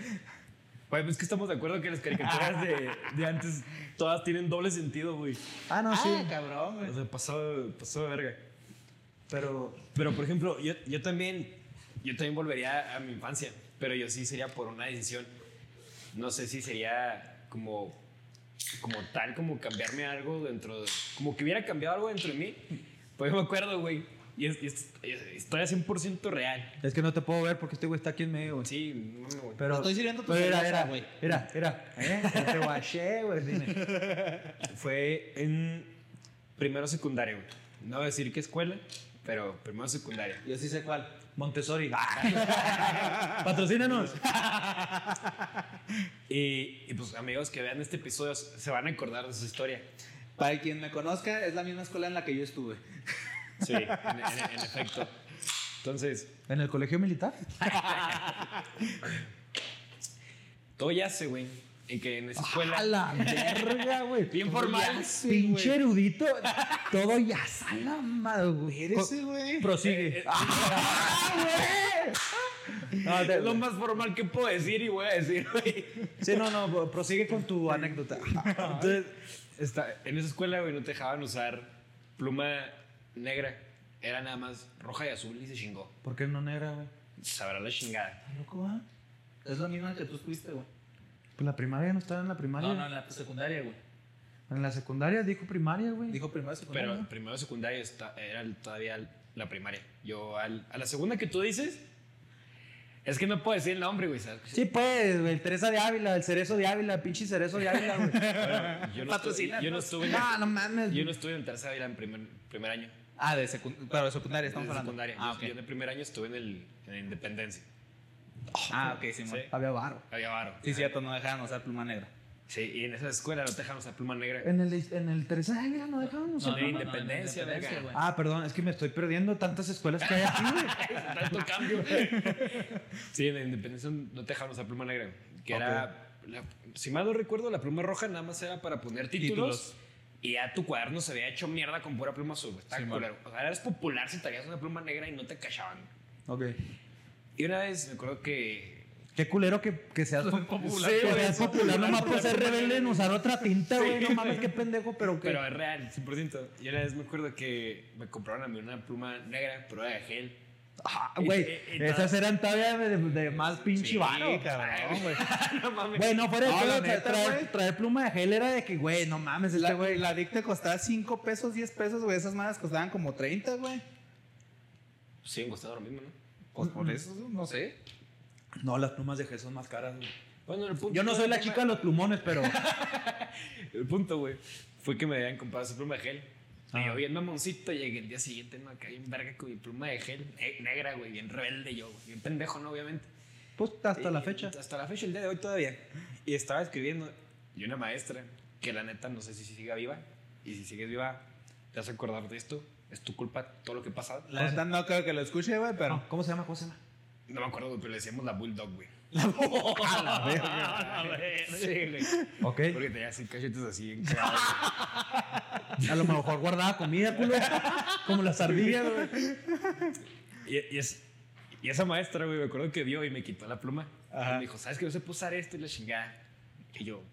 Güey, pues que estamos de acuerdo que las caricaturas de, de antes todas tienen doble sentido, güey. Ah, no, sí. Ah, cabrón, güey. O sea, pasó, pasó de verga. Pero Pero, por ejemplo, yo, yo también yo también volvería a mi infancia, pero yo sí sería por una decisión. No sé si sería como, como tal, como cambiarme algo dentro de... Como que hubiera cambiado algo dentro de mí. Pues yo me acuerdo, güey. Y, es, y es- es historia 100% real. es que no te puedo ver porque este güey está aquí en medio, güey. Sí, no, güey. Pero, Estoy sirviendo tu cerveza, güey. Mira, mira. ¿eh? Te guaché, güey. dime. Fue en primero secundario, güey. No voy a decir qué escuela, pero primero secundaria. Yo sí sé cuál. Montessori. Patrocínanos. Y, y, pues amigos que vean este episodio se van a acordar de esa historia. Para quien me conozca, es la misma escuela en la que yo estuve. Sí, en, en- en efecto. Entonces, ¿En el colegio militar? todo yace, güey. En que en esa escuela. A la verga, güey. Bien formal. Pinche erudito. Todo ya sala, madre, güey. Espérese, güey. Prosigue. Eh, ¡Ah, güey! No, Es lo más formal que puedo decir y voy a decir, güey. Sí, no, no, prosigue con tu anécdota. Entonces, está, en esa escuela, güey, no te dejaban usar pluma negra. Era nada más roja y azul y se chingó. ¿Por qué no negra, güey? Sabrá la chingada. ¿Está loco, va? Es la misma que tú fuiste, güey. Pues la primaria no estaba en la primaria. No, no, en la secundaria, güey. En la secundaria dijo primaria, güey. Dijo primero secundaria. Pero primero de secundaria está, era todavía la primaria. Yo al- a la segunda que tú dices, es que no puedo decir el nombre, güey. ¿sabes? Sí, pues, güey, el Teresa de Ávila, el cerezo de Ávila, el pinche cerezo de Ávila, güey. Bueno, yo, no estuve, yo no estuve en, no, no mames. yo no estuve en tercera vida en primer, primer año. Ah, de secundaria. Pero de secundaria estamos de hablando. secundaria. Ah, Yo- ok. Yo en el primer año estuve en, el, en Independencia. Ah, ok, sí. Había varo. Había varo. Sí, cierto, no dejaban usar pluma negra. Sí, y en esa escuela no te dejaban usar pluma negra. En el, en el Teresa de no dejaban usar. no, no, Independencia, en verga. güey. Ah, perdón, es que me estoy perdiendo tantas escuelas que hay aquí, güey. Tanto cambio. sí, en la Independencia no te dejaban usar pluma negra. Que era, la- si mal no recuerdo, la pluma roja nada más era para poner títulos. Títulos. Y ya tu cuaderno se había hecho mierda con pura pluma azul. Estaba Sí, culero. O sea, eras popular si traías una pluma negra y no te cachaban. Ok. Y una vez me acuerdo que Qué culero que, que seas popular. Sí, que seas popular popular nomás por ser rebelde en usar otra tinta, güey. Sí, no mames, qué pendejo, pero que. Pero es real, 100%. Y una vez me acuerdo que me compraron a mí una pluma negra, pero era de gel. Ah, güey, esas eran todavía de, de más pinche Sí, varo. cabrón, güey. no mames. Güey, no fuera de No, pedo, la tra- neta, traer, pluma de gel era de que, güey, no mames, este La, güey. la Dick te costaba 5 pesos, 10 pesos, güey. Esas madres costaban como 30, güey. Siguen costando lo mismo, ¿no? Pues por eso, no sé. No, las plumas de gel son más caras, güey. Bueno, el punto Yo no soy la chica de los plumones, pero. El punto, güey, fue que me habían comprado su pluma de gel. Yo bien mamoncito llegué el día siguiente, ¿no? Acá bien verga con mi pluma de gel ne- negra, güey, bien rebelde yo, güey, bien pendejo, ¿no? Obviamente. Pues hasta la Y- fecha. Hasta la fecha, el día de hoy todavía. Y estaba escribiendo. Y una maestra, que la neta no sé si siga viva. Y si sigues viva, te vas a acordar de esto. Es tu culpa todo lo que ha pasado. La neta no creo que lo escuche, güey, pero. No, ¿Cómo se llama? ¿Cómo se llama? No me acuerdo, güey, pero le decíamos la Bulldog, güey. A la verga. Sí, güey. Ok. Porque tenía así cachetes así en A lo mejor guardaba comida, culo. Como las ardillas, güey. Y, y es, y esa maestra, güey, me acuerdo que vio y me quitó la pluma. Ajá. Y me dijo, ¿sabes que no sé usar esto? Y la chingada. Y yo,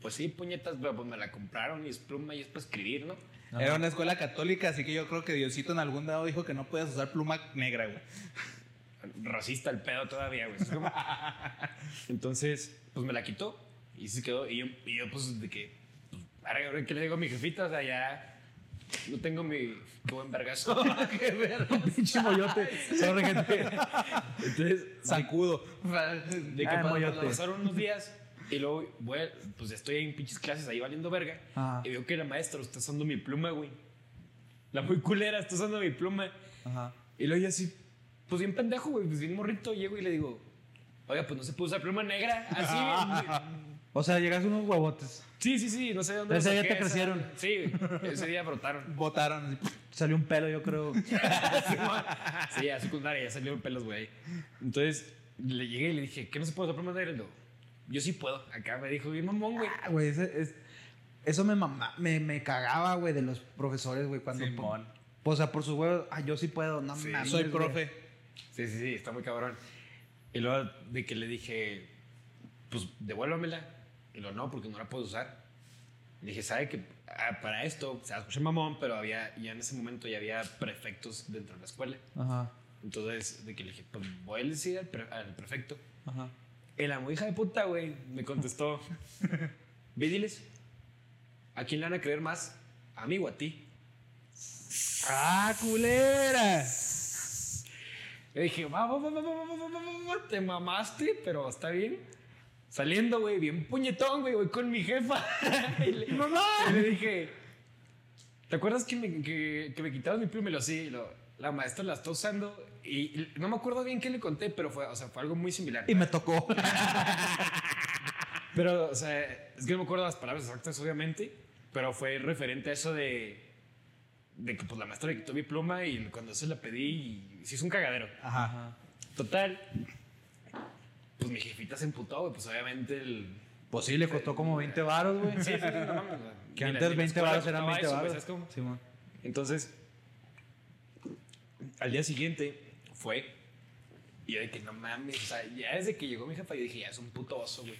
pues sí, puñetas, pero pues me la compraron y es pluma y es para escribir, ¿no? Era una escuela católica, así que yo creo que Diosito en algún dado dijo que no podías usar pluma negra, güey. Racista el pedo todavía, güey. Entonces, pues me la quitó y se quedó. Y yo, y yo pues, de que, pues, ahora ¿qué le digo a mi jefita? O sea, ya no tengo mi. Qué buen vergazo. qué verga. Pinche moyote. Sorry, gente. Entonces, Sacudo. De que Ah, pasaron unos días y luego, a- pues estoy en pinches clases ahí valiendo verga. Ajá. Y veo que la maestra está usando mi pluma, güey. La muy culera está usando mi pluma. Ajá. Y luego yo así, pues bien pendejo, güey, pues bien morrito, llego y le digo, oiga, pues no se puede usar pluma negra. Así. O sea, llegas unos huevotes. sí, sí, sí, no sé de dónde. Ese día te crecieron. Sí, güey, ese día brotaron. Votaron. así. Salió un pelo, yo creo. Sí, a secundaria ya salieron pelos, güey. Entonces, le llegué y le dije, ¿qué no se puede usar pluma negra? Y yo sí puedo. Acá me dijo, bien mamón, güey. Ah, güey, ese- es- eso me, mama- me, me cagaba, güey, de los profesores, güey, cuando... Simón. O sea, por su huevo, ah, yo sí puedo, no Sí, mames, Soy güey. profe. Sí, sí, sí, está muy cabrón. Y luego de que le dije, pues devuélvamela. Y lo no, porque no la puedo usar. Le dije, ¿sabe que ah, para esto, o sea, escuché mamón, pero había, ya en ese momento ya había prefectos dentro de la escuela. Ajá, Entonces, de que le dije, pues voy a decir al, pre- al prefecto. ajá. Y la muy hija de puta, güey, me contestó, ve diles, ¿a quién le van a creer más? ¿A mí o a ti? ¡Ah, culera! Yo dije, vamos, vamos, vamos, vamos, vamos, te mamaste, pero está bien. Saliendo, güey, bien puñetón, güey, voy con mi jefa. y le, ¡Mamá! Y le dije, ¿te acuerdas que me, que, que me quitabas mi plumelo? Sí, lo, la maestra la está usando y, y no me acuerdo bien qué le conté, pero fue, o sea, fue algo muy similar. Y me tocó. pero, o sea, es que no me acuerdo las palabras exactas, obviamente, pero fue referente a eso de de que pues la maestra le quitó mi pluma y cuando se la pedí, y se hizo un cagadero. Ajá. Total, pues mi jefita se emputó, güey, pues obviamente el... Pues sí, le costó como 20 varos, güey. Sí, sí, sí, no mames, güey. Que antes ni la 20 escuela varos eran costaba 20 eso, güey, varos. ¿sabes cómo? Simón. Entonces, al día siguiente fue y yo de que no mames, o sea, ya desde que llegó mi jefa yo dije, ya es un puto oso, güey.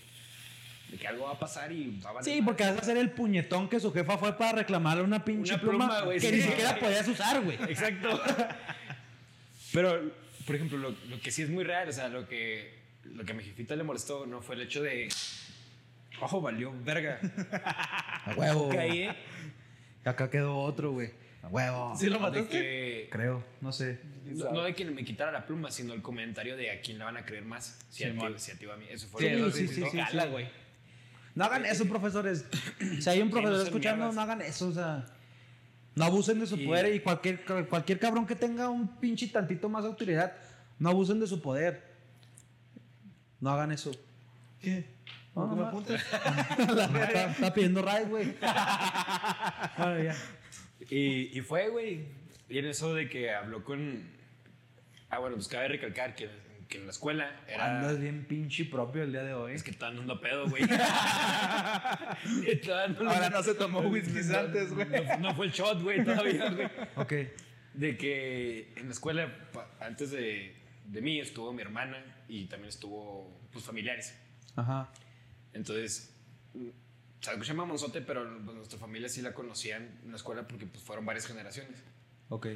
De que algo va a pasar y va a Sí, porque vas a hacer el puñetón que su jefa fue para reclamarle una pinche Una pluma, pluma, que sí. ni siquiera podías usar, güey. Exacto. Pero, por ejemplo, lo, lo que sí es muy real, o sea, lo que, lo que a mi jefita le molestó no fue el hecho de, ojo, valió verga. A huevo. Caí, ¿eh? Acá quedó otro, güey. A huevo. ¿Sí lo mataste? que, Creo, no sé. no, no de que me quitara la pluma, sino el comentario de a quién le van a creer más. Si, a, ti, Simón. si a ti o a mí. Eso fue Sí, lo que sí, sí, sí, sí. güey. No hagan eso, profesores. Si hay un profesor no escuchando, mierdas. no hagan eso, o sea. No abusen de su Y- poder y cualquier, cualquier cabrón que tenga un pinche tantito más autoridad, no abusen de su poder. No hagan eso. ¿Qué? No, ¿Por qué me apuntas? Está, está pidiendo ride, güey. Bueno, ya. Y, y fue, güey. Y en eso de que habló con. Ah, bueno, pues cabe recalcar que, que en la escuela era. Andas bien pinche propio el día de hoy. Es que todavía no ando pedo, güey. Ahora no se tomó whiskies no- antes, güey. No, no fue el shot, güey, todavía, güey. Ok. De que en la escuela, antes de, de mí, estuvo mi hermana y también estuvo, pues, familiares. Ajá. Entonces, o sea, se llama Monzote, pero pues, nuestra familia sí la conocían en la escuela porque pues, fueron varias generaciones. Ok.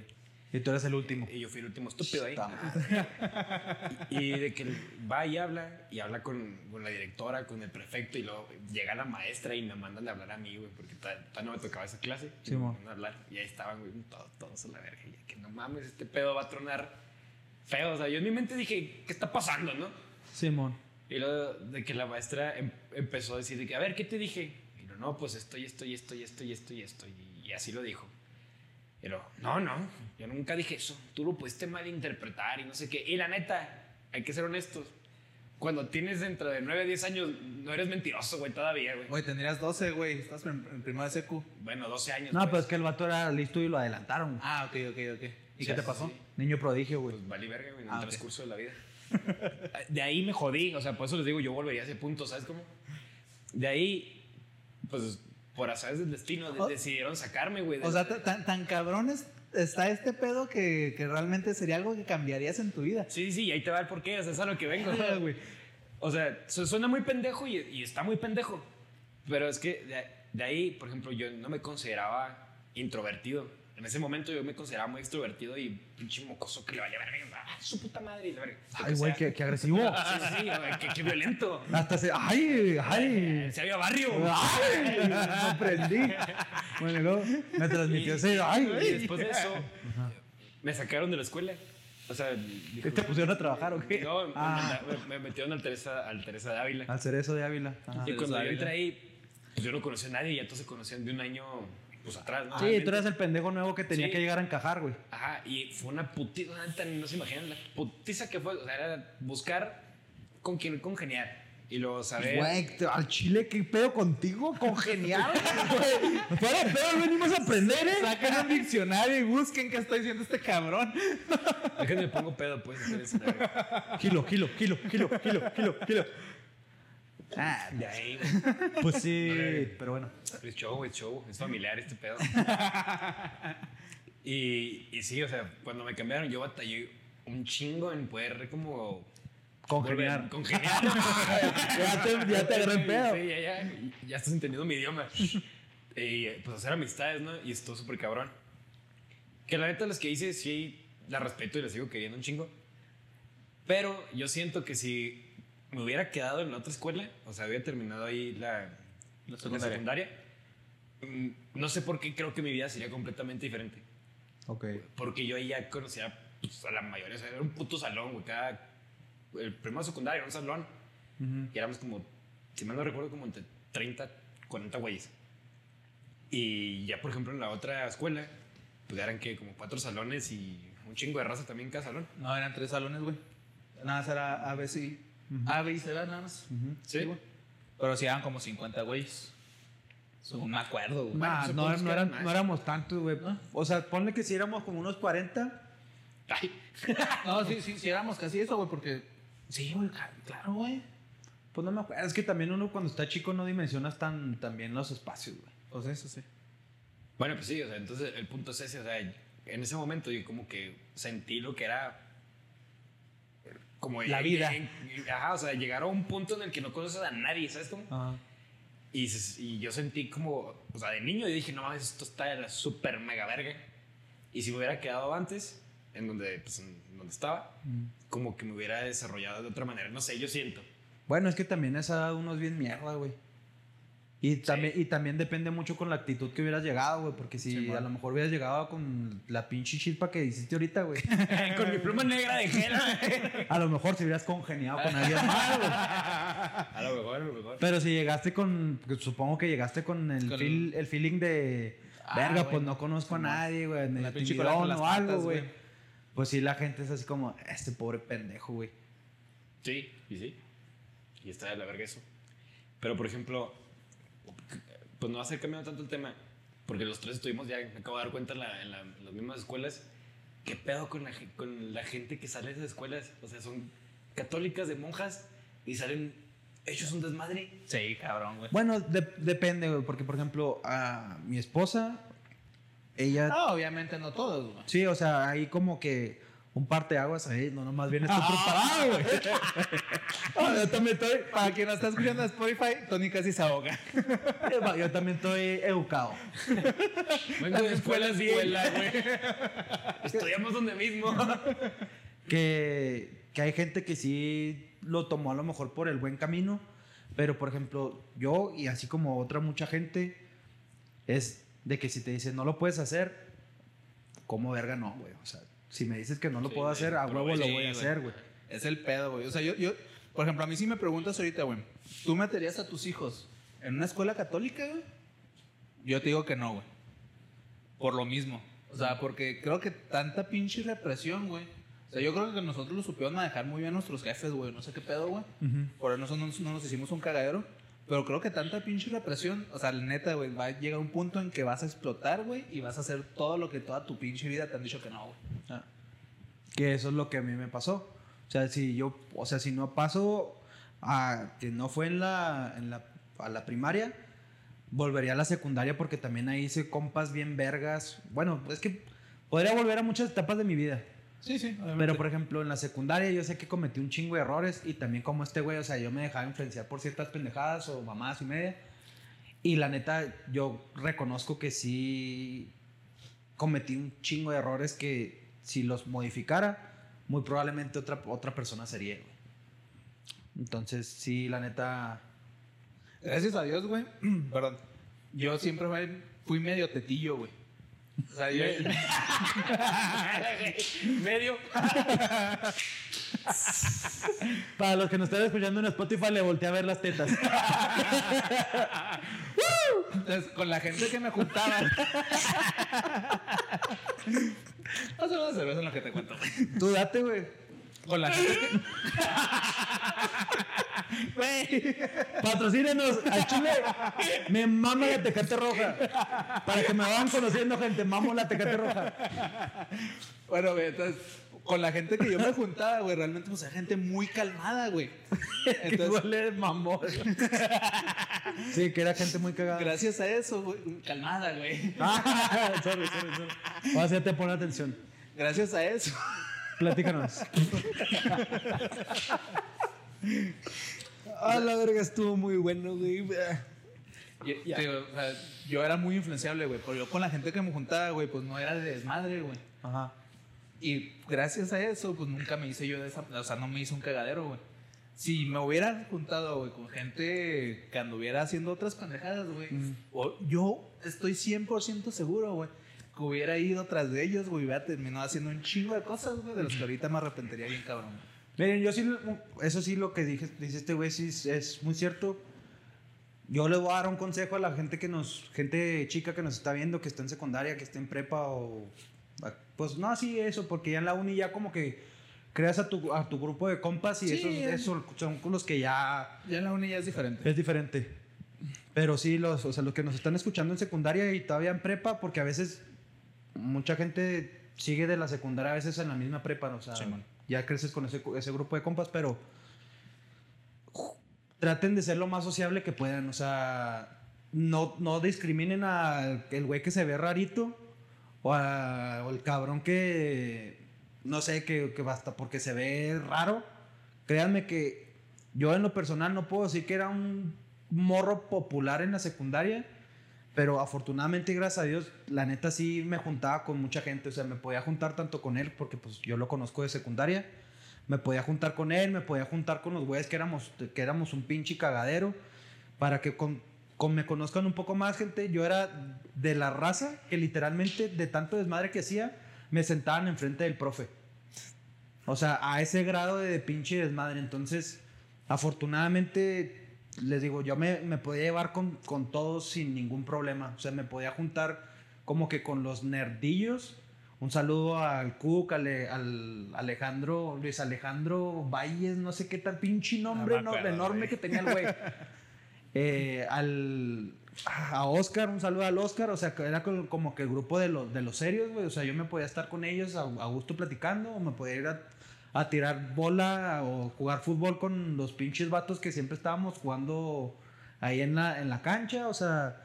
Y tú eres el último. Y yo fui el último estúpido ahí. Y de que va y habla, y habla con, con la directora, con el prefecto, y luego llega la maestra y me mandan de hablar a mí, güey, porque todavía no me tocaba esa clase. Sí, me mo. mandan a hablar, y ahí estaban, güey, todos, todos a la verga. Y yo, que no mames, este pedo va a tronar feo. O sea, yo en mi mente dije, ¿qué está pasando, no? Simón. Y luego de que la maestra em- empezó a decir, de que, a ver, ¿qué te dije? Y yo, no, pues esto y esto y esto y esto y esto y esto. Y, y así lo dijo. Pero, no, no, yo nunca dije eso. Tú lo pudiste malinterpretar y no sé qué. Y la neta, hay que ser honestos. Cuando tienes dentro de 9, 10 años, no eres mentiroso, güey, todavía, güey. Güey, tendrías 12, güey. Estás en, en primera SQ. Bueno, 12 años. No, pues. pero es que el vato era listo y lo adelantaron. Ah, ok, ok, ok. ¿Y Sí, qué te pasó? sí. Niño prodigio, güey. Pues valí verga, güey, en Ah, el ok. transcurso de la vida. De ahí me jodí, o sea, por eso les digo, yo volvería a ese punto, ¿sabes cómo? De ahí, pues, por azares del destino, de- O- decidieron sacarme, güey. O sea, ta- tan, tan cabrón es- está este pedo que, que realmente sería algo que cambiarías en tu vida. Sí, sí, y ahí te va el porqué, o sea, es a lo que vengo. Güey. O sea, su- suena muy pendejo y, y está muy pendejo. Pero es que de, de ahí, por ejemplo, yo no me consideraba introvertido. En ese momento yo me consideraba muy extrovertido y pinche mocoso que le valía verga. Ah, su puta madre la verga. Ay, güey, qué, qué agresivo. Sí, sí, güey, qué, qué violento. Hasta se. ¡Ay! ¡Ay! Se había barrio. ¡Ay! Me prendí. Bueno, luego me transmitió ese. ¡Ay! Y después de eso, me sacaron de la escuela. O sea, dijo- ¿Te pusieron a trabajar o qué? no, me, Ah. me- me metieron al Teresa, al Teresa de Ávila. Al cerezo de Ávila. Ajá. Y cuando yo entré ahí, pues yo no conocía a nadie y ya todos se conocían de un año pues atrás, ¿no? Sí, tú eras el pendejo nuevo que tenía Sí. que llegar a encajar, güey. Ajá, y fue una putiza, no se imaginan la putiza que fue. O sea, era buscar con quién congeniar. Y luego saber. Güey, al chile, ¿qué pedo contigo? Congenial, güey. Pedo, venimos a aprender, ¿eh? Saquen un diccionario y busquen qué está diciendo este cabrón. Déjenme pongo pedo, pues. hacer eso, güey. Kilo, kilo, kilo, kilo, kilo, kilo, kilo. Ah, De ahí, Pues sí, pero bueno. Es show, es show. Es familiar este pedo. y, y sí, o sea, cuando me cambiaron, yo batallé un chingo en poder como. Congeniar. Congeniar. Ya te, ya te agarré el pedo. Sí, ya, ya. Ya estás entendiendo mi idioma. y pues hacer amistades, ¿no? Y estuvo súper cabrón. Que la neta, las que hice, sí, la respeto y la sigo queriendo un chingo. Pero yo siento que si me hubiera quedado en la otra escuela, o sea, hubiera terminado ahí la, la secundaria, mm, no sé por qué creo que mi vida sería completamente diferente. Ok. Porque yo ahí ya conocía pues, a la mayoría, o sea, era un puto salón, güey. Cada, el primero secundario era un salón. Y éramos como, si mal no recuerdo, como entre 30, 40 güeyes. Y ya, por ejemplo, en la otra escuela, pues eran que como cuatro salones y un chingo de raza también cada salón. No, eran tres salones, güey. Nada era A, B, C. A, B y C, ¿verdad? nada más. Sí, güey. Pero sí eran como 50 güeyes. No me acuerdo, güey. Ah, supongo no, no, eran no éramos tantos, güey. O sea, ponle que si éramos como unos 40. Ay, No, sí, sí, sí éramos casi eso, güey, porque... Sí, güey, claro, güey. Pues no me acuerdo. Es que también uno cuando está chico no dimensionas tan, tan bien los espacios, güey. Pues eso sí. Bueno, pues sí, o sea, entonces el punto es ese, o sea, en ese momento yo como que sentí lo que era como La en- vida. en- ajá, o sea, llegar a un punto en el que no conoces a nadie, ¿sabes cómo? Ajá. Y, y yo sentí como, o sea, de niño yo dije, no, esto está de la super mega verga. Y si me hubiera quedado antes, en donde, pues, en donde estaba, como que me hubiera desarrollado de otra manera, no sé, yo siento. Bueno, es que también esa edad uno es bien mierda, güey. Y también, y también depende mucho con la actitud que hubieras llegado, güey. Porque si Sí, a lo mejor hubieras llegado con la pinche chispa que hiciste ahorita, güey. Con mi pluma negra de gel. A lo mejor si hubieras congeniado con alguien más, güey. a lo mejor, a lo mejor. Pero si llegaste con. Supongo que llegaste con el, Con- feel- el feeling de. Ah, Verga, pues no conozco a nadie, güey. La Me pinche timidón o algo, güey. güey. Pues sí, la gente es así como, este pobre pendejo, güey. Sí, y sí. Y está de la verga eso. Pero, por ejemplo, pues no va a ser cambiando tanto el tema, porque los tres estuvimos, ya me acabo de dar cuenta en, la- en la- en las mismas escuelas. ¿Qué pedo con la, con la gente que sale de esas escuelas? O sea, son católicas de monjas y salen hechos un desmadre. Sí, cabrón, güey. Bueno, de- depende, güey. Porque, por ejemplo, a mi esposa, ella. No, obviamente no todos, güey. Sí, o sea, ahí como que un parteaguas ahí, no nomás vienes tú preparado, güey. No, yo también estoy... Para quien no está escuchando en Spotify, Tony casi se ahoga. Yo también estoy educado. Vengo de escuela, escuela, güey. Estudiamos donde mismo. que, que hay gente que sí lo tomó a lo mejor por el buen camino, pero por ejemplo, yo y así como otra mucha gente, es de que si te dicen no lo puedes hacer, ¿cómo verga no, güey? O sea, si me dices que no lo Sí, puedo hacer, a huevo lo voy a hacer, güey. Es el pedo, güey. O sea, yo, yo, por ejemplo, a mí sí me preguntas ahorita, güey, ¿tú meterías a tus hijos en una escuela católica, güey? Yo te digo que no, güey. Por lo mismo. O sea, porque creo que tanta pinche represión, güey. O sea, yo creo que nosotros lo supimos manejar muy bien nuestros jefes, güey. No sé qué pedo, güey. Por eso no, no nos hicimos un cagadero. Pero creo que tanta pinche represión, o sea, la neta, güey, va a llegar un punto en que vas a explotar, güey, y vas a hacer todo lo que toda tu pinche vida te han dicho que no, güey. Ah. Que eso es lo que a mí me pasó. O sea, si yo, o sea, si no paso a que no fue en la, en la, a la primaria, volvería a la secundaria porque también ahí hice compas bien vergas. Bueno, es que podría volver a muchas etapas de mi vida. Sí, sí. Pero, por ejemplo, en la secundaria yo sé que cometí un chingo de errores y también como este güey, o sea, yo me dejaba influenciar por ciertas pendejadas o mamadas y media. Y la neta, yo reconozco que sí cometí un chingo de errores que si los modificara, muy probablemente otra, otra persona sería, güey. Entonces, sí, la neta... Gracias a Dios, güey. Perdón. Yo siempre fui medio tetillo, güey. O sea, yo... Medio. Para los que nos están escuchando en Spotify, le volteé a ver las tetas. Entonces, con la gente que me juntaba. Pásame una cerveza en lo que te cuento. Tú date, güey. Con la gente que. Güey, patrocínenos al chile. Me mama la tecate roja. Para que me vayan conociendo, gente, mamo la tecate roja. Bueno, güey, entonces, con la gente que yo me juntaba, güey, realmente, pues, era gente muy calmada, güey. Entonces, huele mamón. Sí, que era gente muy cagada. Gracias a eso, güey, calmada, güey. Ah, sorry, sorry, sorry. Vas a te pone atención. Gracias a eso. Platícanos. Ah, la verga, estuvo muy bueno, güey. Digo, o sea, yo era muy influenciable, güey, pero yo con la gente que me juntaba, güey, pues no era de desmadre, güey. Ajá. Y gracias a eso, pues nunca me hice yo de esa, o sea, no me hice un cagadero, güey. Si me hubiera juntado, güey, con gente que anduviera haciendo otras pendejadas, güey, o- yo estoy 100% seguro, güey, que hubiera ido tras de ellos, güey, y hubiera terminado haciendo un chingo de cosas, güey, de los que ahorita me arrepentiría bien, cabrón. Miren, yo sí, eso sí lo que dije, dice este güey sí es- muy cierto. Yo le voy a dar un consejo a la gente que nos, gente chica que nos está viendo, que está en secundaria, que está en prepa o, pues no así eso, porque ya en la uni ya como que creas a tu, a tu grupo de compas y Sí, esos, es- esos son con los que ya Ya en la uni ya es diferente. es diferente. Pero sí, los, o sea, los que nos están escuchando en secundaria y todavía en prepa, porque a veces mucha gente sigue de la secundaria a veces en la misma prepa, o sea. Ya creces con ese, ese grupo de compas, pero traten de ser lo más sociable que puedan, o sea, no, no discriminen al güey que se ve rarito o, a- el cabrón que, no sé, que, que basta porque se ve raro. Créanme que yo en lo personal no puedo decir que era un morro popular en la secundaria, pero afortunadamente, gracias a Dios, la neta sí me juntaba con mucha gente, o sea, me podía juntar tanto con él, porque pues yo lo conozco de secundaria, me podía juntar con él, me podía juntar con los güeyes que éramos, que éramos un pinche cagadero, para que con, con me conozcan un poco más gente, yo era de la raza que literalmente de tanto desmadre que hacía, me sentaban enfrente del profe. O sea, a ese grado de pinche desmadre. Entonces, afortunadamente, les digo, yo me, me podía llevar con, con todos sin ningún problema. O sea, me podía juntar como que con los nerdillos. Un saludo al Cook, al, al Alejandro, Luis Alejandro Valles, no sé qué tal pinche nombre no- acuerdo, enorme güey. que tenía el güey. Eh, al, a Oscar, un saludo al Oscar, o sea, que era como como que el grupo de, los de los serios, güey, o sea, yo me podía estar con ellos a, a gusto platicando, o me podía ir a, a tirar bola o jugar fútbol con los pinches vatos que siempre estábamos jugando ahí en la, en la cancha, o sea,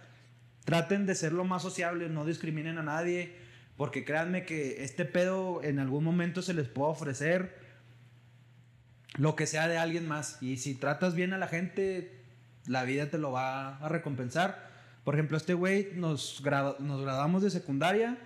traten de ser lo más sociables, no discriminen a nadie, porque créanme que este pedo en algún momento se les puede ofrecer lo que sea de alguien más. Y si tratas bien a la gente, la vida te lo va a recompensar. Por ejemplo, este güey nos, gradu- nos graduamos de secundaria,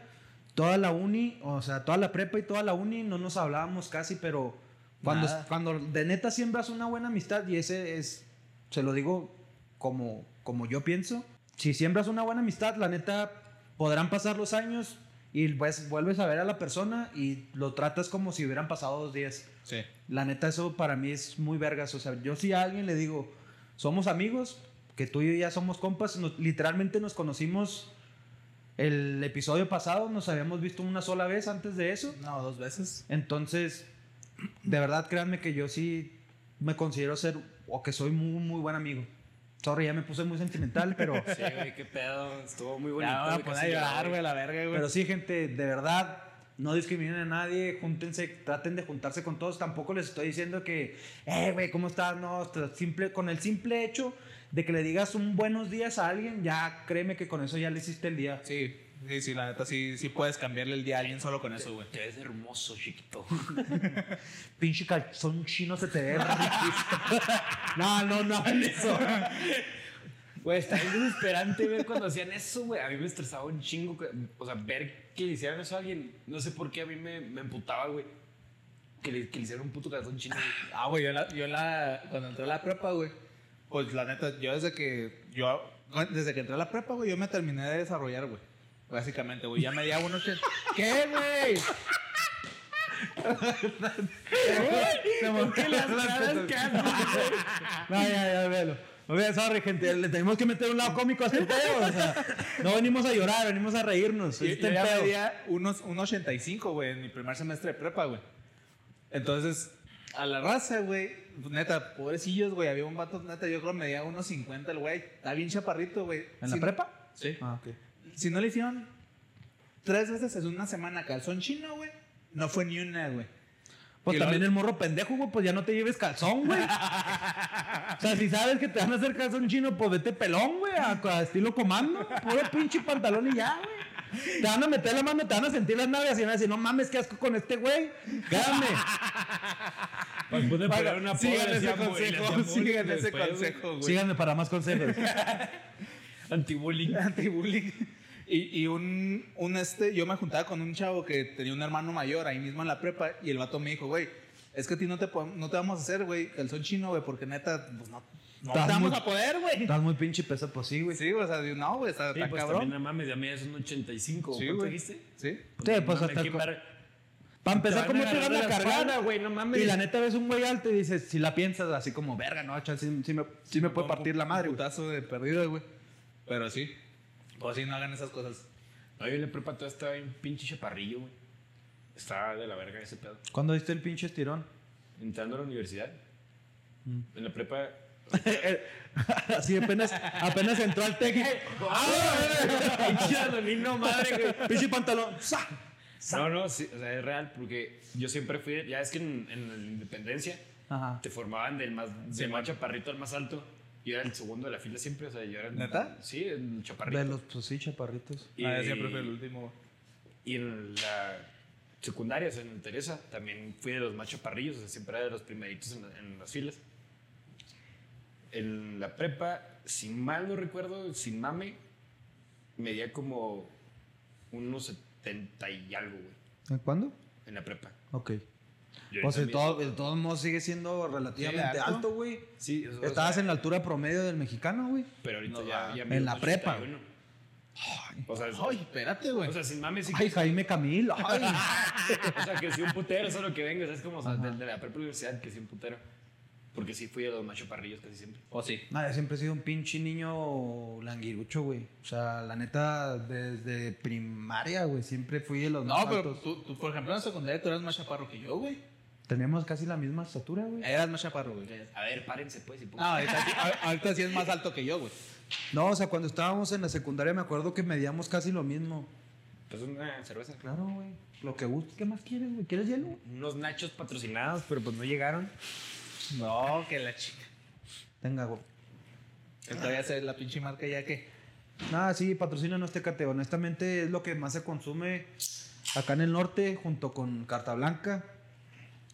toda la uni, o sea, toda la prepa y toda la uni, no nos hablábamos casi, pero cuando, Nada. cuando de neta siembras una buena amistad, y ese es, se lo digo como, como yo pienso, si siembras una buena amistad, la neta, podrán pasar los años y pues vuelves a ver a la persona y lo tratas como si hubieran pasado dos días. Sí. La neta, eso para mí es muy vergas. O sea, yo si a alguien le digo, somos amigos, que tú y yo ya somos compas, nos- literalmente nos conocimos el episodio pasado, nos habíamos visto una sola vez antes de eso. No, dos veces. Entonces, de verdad, créanme que yo sí me considero ser, o que soy muy, muy buen amigo. Sorry, ya me puse muy sentimental, pero... Sí, güey, qué pedo. Estuvo muy bonito. Ya me a llorar, güey, la verga, güey. Pero sí, gente, de verdad, no discriminen a nadie, júntense, traten de juntarse con todos. Tampoco les estoy diciendo que, eh, güey, ¿cómo estás? No, simple, con el simple hecho de que le digas un buenos días a alguien, ya créeme que con eso ya le hiciste el día. Sí, sí, sí, la neta, sí, sí puedes cambiarle el día a alguien solo con eso, güey. Te ves hermoso, chiquito. Pinche calzón chino se te ve no, no, no eso. Güey, está bien desesperante ver cuando hacían eso, güey. A mí me estresaba un chingo. O sea, ver que le hicieran eso a alguien. No sé por qué a mí me, me emputaba, güey. Que le, que le hicieran un puto calzón chino. Ah, güey, yo, la, yo la, cuando entré a la prepa, güey, pues la neta, yo desde que, yo, desde que entré a la prepa, güey, yo me terminé de desarrollar, güey. Básicamente, güey, ya me di a unos... ¿Qué, güey? No, ya, ya, véalo. Oye, sorry, gente, le tenemos que meter un lado cómico a este pedo. O sea, no venimos a llorar, venimos a reírnos. Yo, Este yo ya pedo. medía unos, un 85, güey, en mi primer semestre de prepa, güey. Entonces, a la raza, güey. Pues, Neta, pobrecillos, güey. Había un vato, neta, yo creo que medía unos 50 el güey. Está bien chaparrito, güey. ¿En la prepa? Sí. Ah, ok. Si no le hicieron tres veces en una semana calzón chino, güey, no fue ni una, güey. Pues también el morro pendejo, güey, pues ya no te lleves calzón, güey. o sea, si sabes que te van a hacer calzón chino, pues vete pelón, güey, a, a estilo comando. Puro pinche pantalón y ya, güey. Te van a meter la mano, te van a sentir las naves y van a decir, no mames, qué asco con este güey. Quédame. Pues puede Paga- poner una sigan ese consejo, sigan ese consejo, güey. Síganme para más consejos. Anti-bullying. Anti-bullying. Y, y un, un este, yo me juntaba con un chavo que tenía un hermano mayor ahí mismo en la prepa y el vato me dijo, güey, es que a ti no te, podemos- no te vamos a hacer, güey, el son chino, güey, porque neta, pues no, no te Estás vamos muy- a poder, güey. Estás muy pinche peso, pues sí, güey. Sí, o sea, no, güey, está, Sí, está pues cabrón. también no mames, ya me es un 85. Sí, ¿Cuánto güey. dijiste? Sí. Sí, pues hasta el ¿quién co- va- Para empezar, ¿cómo te la cargar? espalda, güey? No mames. Y la neta ves un güey alto y dices, si la piensas así como, verga, no, chal, sí, sí me, sí me puede partir la madre, Un putazo de perdido, güey. Pero sí. Pues sí, no hagan esas cosas. No, yo en la prepa todo estaba bien pinche chaparrillo, güey. Estaba de la verga ese pedo. ¿Cuándo diste el pinche estirón? Entrando a la universidad. Mm. En la prepa. Así apenas, apenas entró al técnico. Pinche Adonino, madre, güey. Pinche pantalón. ¡sa! No, no, sí, o sea, es real porque yo siempre fui. Ya es que en, en la independencia Ajá. te formaban del más, del más chaparrito al más alto. Yo era el segundo de la fila siempre, o sea, yo era. el- ¿Neta? Sí, el chaparrito. De los, pues sí, chaparritos. Y, Ah, siempre fui el último. y en la secundaria, o sea, en Teresa, también fui de los más chaparrillos, o sea, siempre era de los primeritos en, la- en las filas. En la prepa, sin mal no recuerdo, sin mame, medía como unos 70 y algo, güey, ¿En cuándo? en la prepa. Ok. Pues de, todo, de todos modos sigue siendo relativamente Sí, alto. güey. Sí, o sea, Estabas en la altura promedio del mexicano, güey. Pero ahorita No, ya, ya En la prepa. 81. O sea, Ay, espérate, güey. o sea, sin mames, sí Ay, que- Jaime Camil. Ay. O sea, crecí un putero, solo que venga, es como, o sea, de, de la prepa universidad crecí un putero. Porque sí fui de los más chaparrillos casi siempre. O sí. No, yo siempre he sido un pinche niño languirucho, güey. O sea, la neta, desde primaria, güey, siempre fui de los No, más pero altos. tú, tú, por ejemplo, en la secundaria tú eras más chaparro que yo, güey. Teníamos casi la misma estatura, güey. Eras más chaparro, güey. A ver, párense pues y No, ahorita, ahorita sí es más alto que yo, güey. No, o sea, cuando estábamos en la secundaria me acuerdo que medíamos casi lo mismo. Pues una cerveza. Claro, güey. Lo que guste. ¿Qué más quieres, güey? ¿Quieres hielo? Unos nachos patrocinados, pero pues no llegaron. No, que la chica. Tenga, güey. Todavía sé la pinche marca ya que. Nada, sí, patrocínanos Tecate. Honestamente es lo que más se consume acá en el norte junto con Carta Blanca.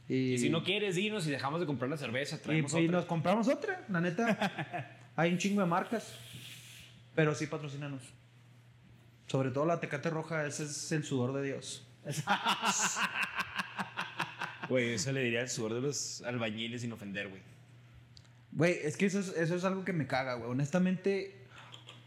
Y, Y si no quieres, dinos y dejamos de comprar la cerveza, y, traemos y otra. nos compramos otra, la neta. Hay un chingo de marcas. Pero sí, patrocínanos. Sobre todo la Tecate Roja, ese es el sudor de Dios. Güey, eso le diría el sudor de los albañiles sin ofender, güey. Güey, es que eso es, eso es algo que me caga, güey. Honestamente,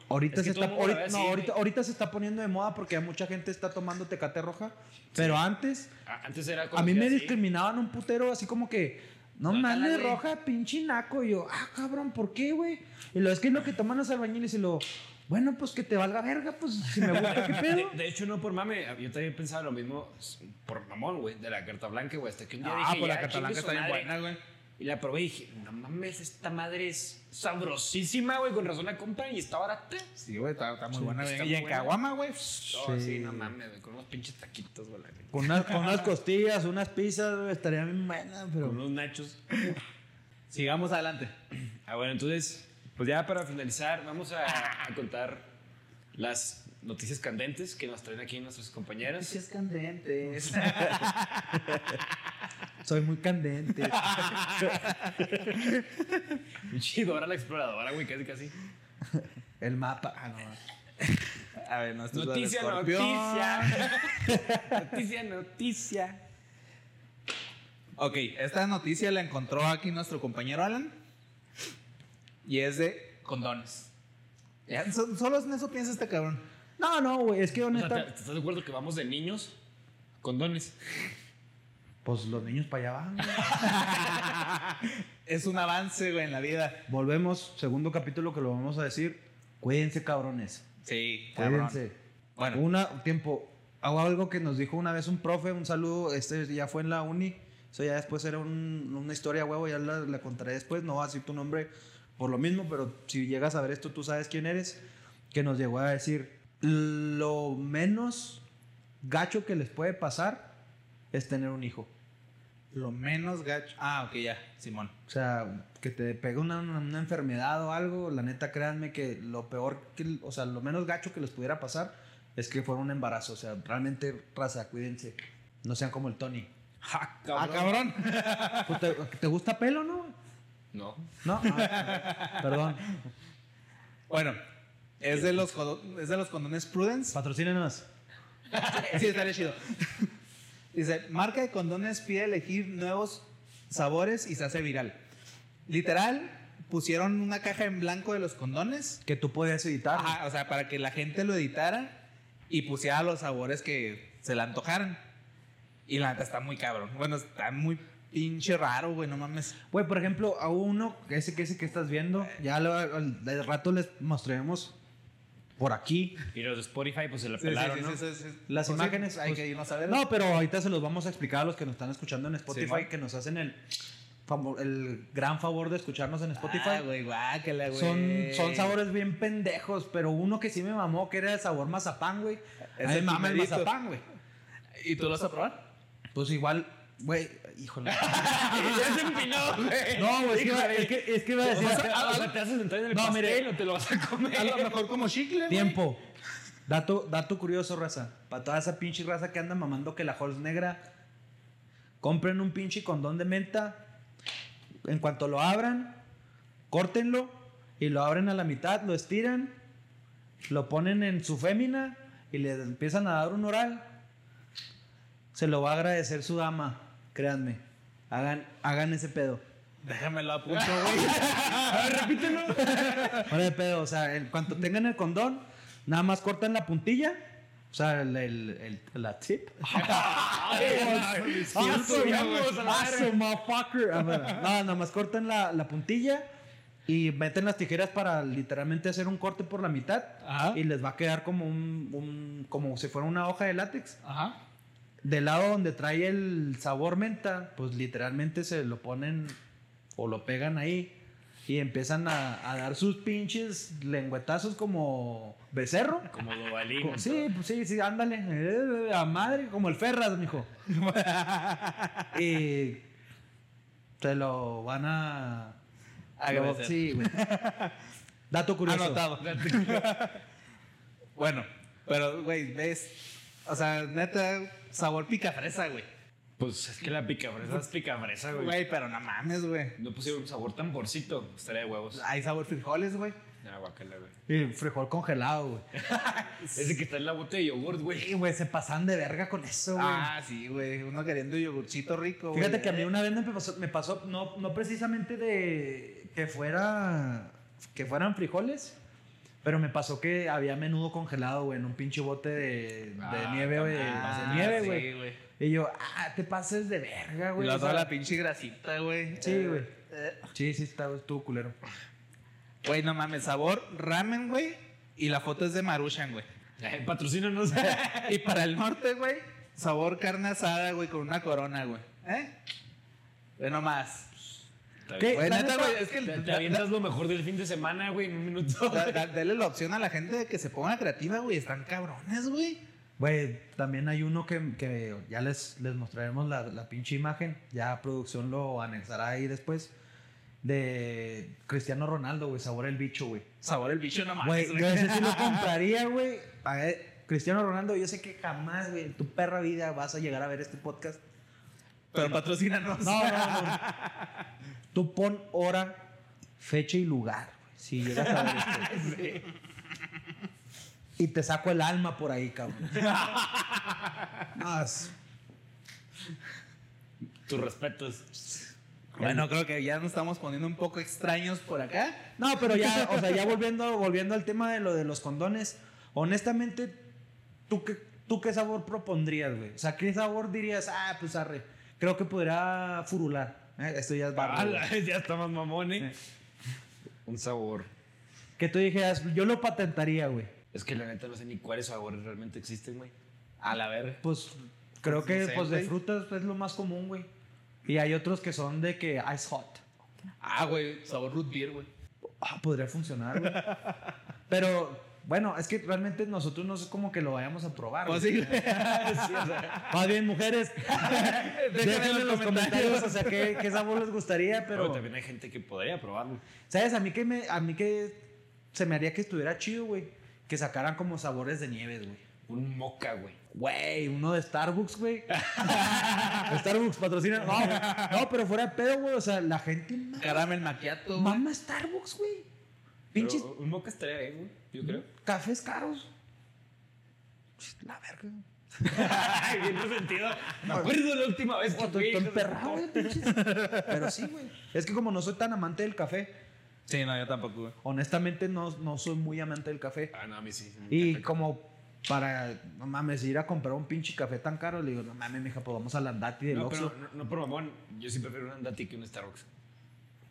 ahorita Es que se está ahorita, no, ahorita, se está poniendo de moda porque ya mucha gente está tomando Tecate Roja. Pero antes, Ah, Antes era a mí me así. discriminaban un putero así como que, no Bájala, mames, roja, pinche naco. Y yo, ah, cabrón, ¿por qué, güey? Y lo es que es lo que toman los albañiles y lo, bueno, pues que te valga verga, pues si me gusta, ¿qué pedo? de hecho, no por mame, yo también pensaba lo mismo por mamón, güey, de la carta blanca, güey. Hasta que un día Ah, dije, pues la chingue su está bien buena, güey. Y la probé y dije, no mames, esta madre es sabrosísima, güey. Con razón la compran y está barata. Sí, güey, está, está muy Sí, buena. está. Y en. Caguama, güey. No, Sí. sí, no mames, güey, con unos pinches taquitos, güey. Con unas, con unas costillas, unas pizzas, güey, estaría bien buena, Con pero... unos nachos. Sigamos adelante. Ah, bueno, entonces, pues ya para finalizar, vamos a, a contar las noticias candentes que nos traen aquí nuestras compañeras. es candente. Soy muy candente. Chido, ahora la exploradora, güey, casi, casi. El mapa. Ah, no. A ver, no, esto es Noticia, noticia. noticia, noticia. Ok, esta noticia la encontró aquí nuestro compañero Alan. Y es de condones. Ya, so- solo en eso piensa este cabrón. No, no, güey, es que O sea, honesta... ¿te- ¿Estás de acuerdo que vamos de niños? Condones. Pues los niños para allá van. Es un avance, güey, en la vida. Volvemos, segundo capítulo que lo vamos a decir. Cuídense, cabrones. Sí, Cuídense. Bueno. Una, tiempo. Hago algo que nos dijo una vez un profe, un saludo, este ya fue en la uni. Eso ya después era un- una historia, huevo, ya la, la contaré después. No voy a decir tu nombre por lo mismo, pero si llegas a ver esto, tú sabes quién eres. Que nos llegó a decir, lo menos gacho que les puede pasar es tener un hijo. Lo menos gacho. Ah, ok, ya, Simón. O sea, que te pegue una, una- enfermedad o algo, la neta, créanme que lo peor, que, o sea, lo menos gacho que les pudiera pasar es que fuera un embarazo. O sea, realmente, raza, cuídense. No sean como el Tony. Ja, Ah, cabrón. Pues, ¿Te, te gusta pelo, no? No. No. Ah, perdón. Bueno, es de los, es de los condones Prudence. Patrocínenos. Sí, estaría chido. Dice, marca de condones pide elegir nuevos sabores y se hace viral. Literal, pusieron una caja en blanco de los condones. Que tú podías editar. Ajá, o sea, para que la gente lo editara y pusiera los sabores que se le antojaran. Y la neta está muy cabrón. Bueno, está muy pinche raro, güey, no mames. Güey, por ejemplo, a uno, ese que ese que estás viendo, ya lo, al, rato les mostraremos por aquí Y los de Spotify, pues se la Sí, pelaron, sí, ¿no? sí, sí, sí. las Pues sí, imágenes. hay pues, que irnos a ver. No, pero ahorita se los vamos a explicar a los que nos están escuchando en Spotify, que nos hacen el, el gran favor de escucharnos en Spotify. Ah, güey, guácala, güey. son, son sabores bien pendejos, pero uno que sí me mamó, que era el sabor mazapán, güey. Es A mí el me mama el mazapán, güey. ¿Y tú lo vas a probar? Pues igual, güey, híjole. ya se empinó, güey. No, güey, es que, es que, es que iba a decir... O sea, o sea, te haces entrar en el No, pastel mire. o te lo vas a comer. A lo mejor como chicle. Tiempo. Dato, dato curioso, raza. Para toda esa pinche raza que anda mamando que la Halls negra. Compren un pinche condón de menta. En cuanto lo abran, córtenlo y lo abren a la mitad, lo estiran, lo ponen en su fémina y le empiezan a dar un oral. Se lo va a agradecer su dama, créanme. Hagan, hagan ese pedo. Déjamelo a punto, güey. A ver, repítelo. Ahora de pedo, o sea, en cuanto tengan el condón, nada más cortan la puntilla. O sea, el, el, el- la tip. Motherfucker. No, nada más cortan la, la puntilla y meten las tijeras para literalmente hacer un corte por la mitad. Ajá. Y les va a quedar como un, un- como si fuera una hoja de látex. Ajá. Del lado donde trae el sabor menta, pues literalmente se lo ponen o lo pegan ahí y empiezan a, a dar sus pinches lengüetazos como becerro. Como Dobalín. Sí, pues sí, sí, ándale. Eh, a madre, como el Ferras, mijo. y te lo van a. Agradecer. sí, güey. Dato curioso. Anotado. bueno, pero, güey, ves. O sea, neta, sabor pica fresa, güey. Pues es que la picafresa es picafresa, güey. Güey, pero no mames, güey. No pusieron un sabor tan porcito. Estaría de huevos. Hay sabor frijoles, güey. Ah, güey. Y frijol congelado, güey. Ese que está en la bota de yogurt, güey. Sí, güey, se pasan de verga con eso, güey. Ah, sí, güey. Uno queriendo yogurcito rico, güey. Fíjate que a mí una vez me pasó, me pasó no, no precisamente de que fuera que fueran frijoles, pero me pasó que había menudo congelado, güey, en un pinche bote de, de Ah, nieve, güey, Ah, de nieve, sí, güey. güey. Y yo, ah, te pases de verga, Y güey. luego o sea, toda la pinche grasita, güey. Sí, Eh, güey. eh. Sí, sí, estaba, estuvo culero. Güey, no mames, sabor ramen, güey. Y la foto es de Maruchan, güey. Eh, patrocínanos. y para el norte, güey, sabor carne asada, güey, con una corona, güey. ¿Eh? Ve nomás. ¿Qué? Güey, neta, neta, güey, es que Te, te da- avientas lo mejor del fin de semana, güey, en un minuto. da- da- dale la opción a la gente de que se ponga creativa, güey. Están cabrones, güey. Güey, también hay uno que, que ya les, les mostraremos la, la pinche imagen. Ya producción lo anexará ahí después. De Cristiano Ronaldo, güey, sabor el bicho, güey. Sabor el bicho, no Güey, mames, yo ese sí lo compraría, güey. Cristiano Ronaldo, yo sé que jamás, güey, en tu perra vida vas a llegar a ver este podcast. Pero patrocínanos. No, no, no. Tú pon hora, fecha y lugar, güey. Si llegas a ver esto. Y te saco el alma por ahí, cabrón. No, es- Tus respetos. Bueno, creo que ya nos estamos poniendo un poco extraños por acá. No, pero ya, o sea, ya volviendo, volviendo al tema de lo de los condones, honestamente, ¿tú qué, ¿tú qué sabor propondrías, güey? O sea, ¿qué sabor dirías? Ah, pues arre, creo que podría furular. Eh, Esto ya es güey. Ala, ya estamos mamón, ¿eh? Un sabor. Que tú dijeras, yo lo patentaría, güey. Es que la neta no sé ni cuáles sabores realmente existen, güey. A la verga. Pues creo que pues de frutas es lo más común, güey. Y hay otros que son de que ice hot. Ah, güey, sabor root beer, güey. Ah, podría funcionar, güey. Pero, bueno, es que realmente nosotros no es como que lo vayamos a probar. Pues güey. sí. Sí, o sea, Más bien, mujeres, déjenme en los comentarios, o sea, qué, qué sabor les gustaría, Pero pero... también hay gente que podría probarlo. ¿Sabes? A mí que me, a mí que se me haría que estuviera chido, güey. Que sacaran como sabores de nieves, güey. Un moca, güey. Güey, uno de Starbucks, güey. Starbucks patrocina. No, no, pero fuera de pedo, güey. O sea, la gente Caramel macchiato, güey. mama Starbucks, güey. Pinches un moca estaría bien, güey. Yo creo. cafés caros. La verga. bien resentido. Me acuerdo la última vez que Estoy fui. estoy emperrado, güey, pinches. Pero sí, güey. Es que como no soy tan amante del café, Sí, no, yo tampoco, güey. honestamente no, no soy muy amante del café. Ah, no, a mí sí. Y como para, no mames, ir a comprar un pinche café tan caro, le digo, no mames, mija, pues vamos a la Andati del No, Oxxo. pero no, no por mamón. Yo sí prefiero un Andati que un Starbucks.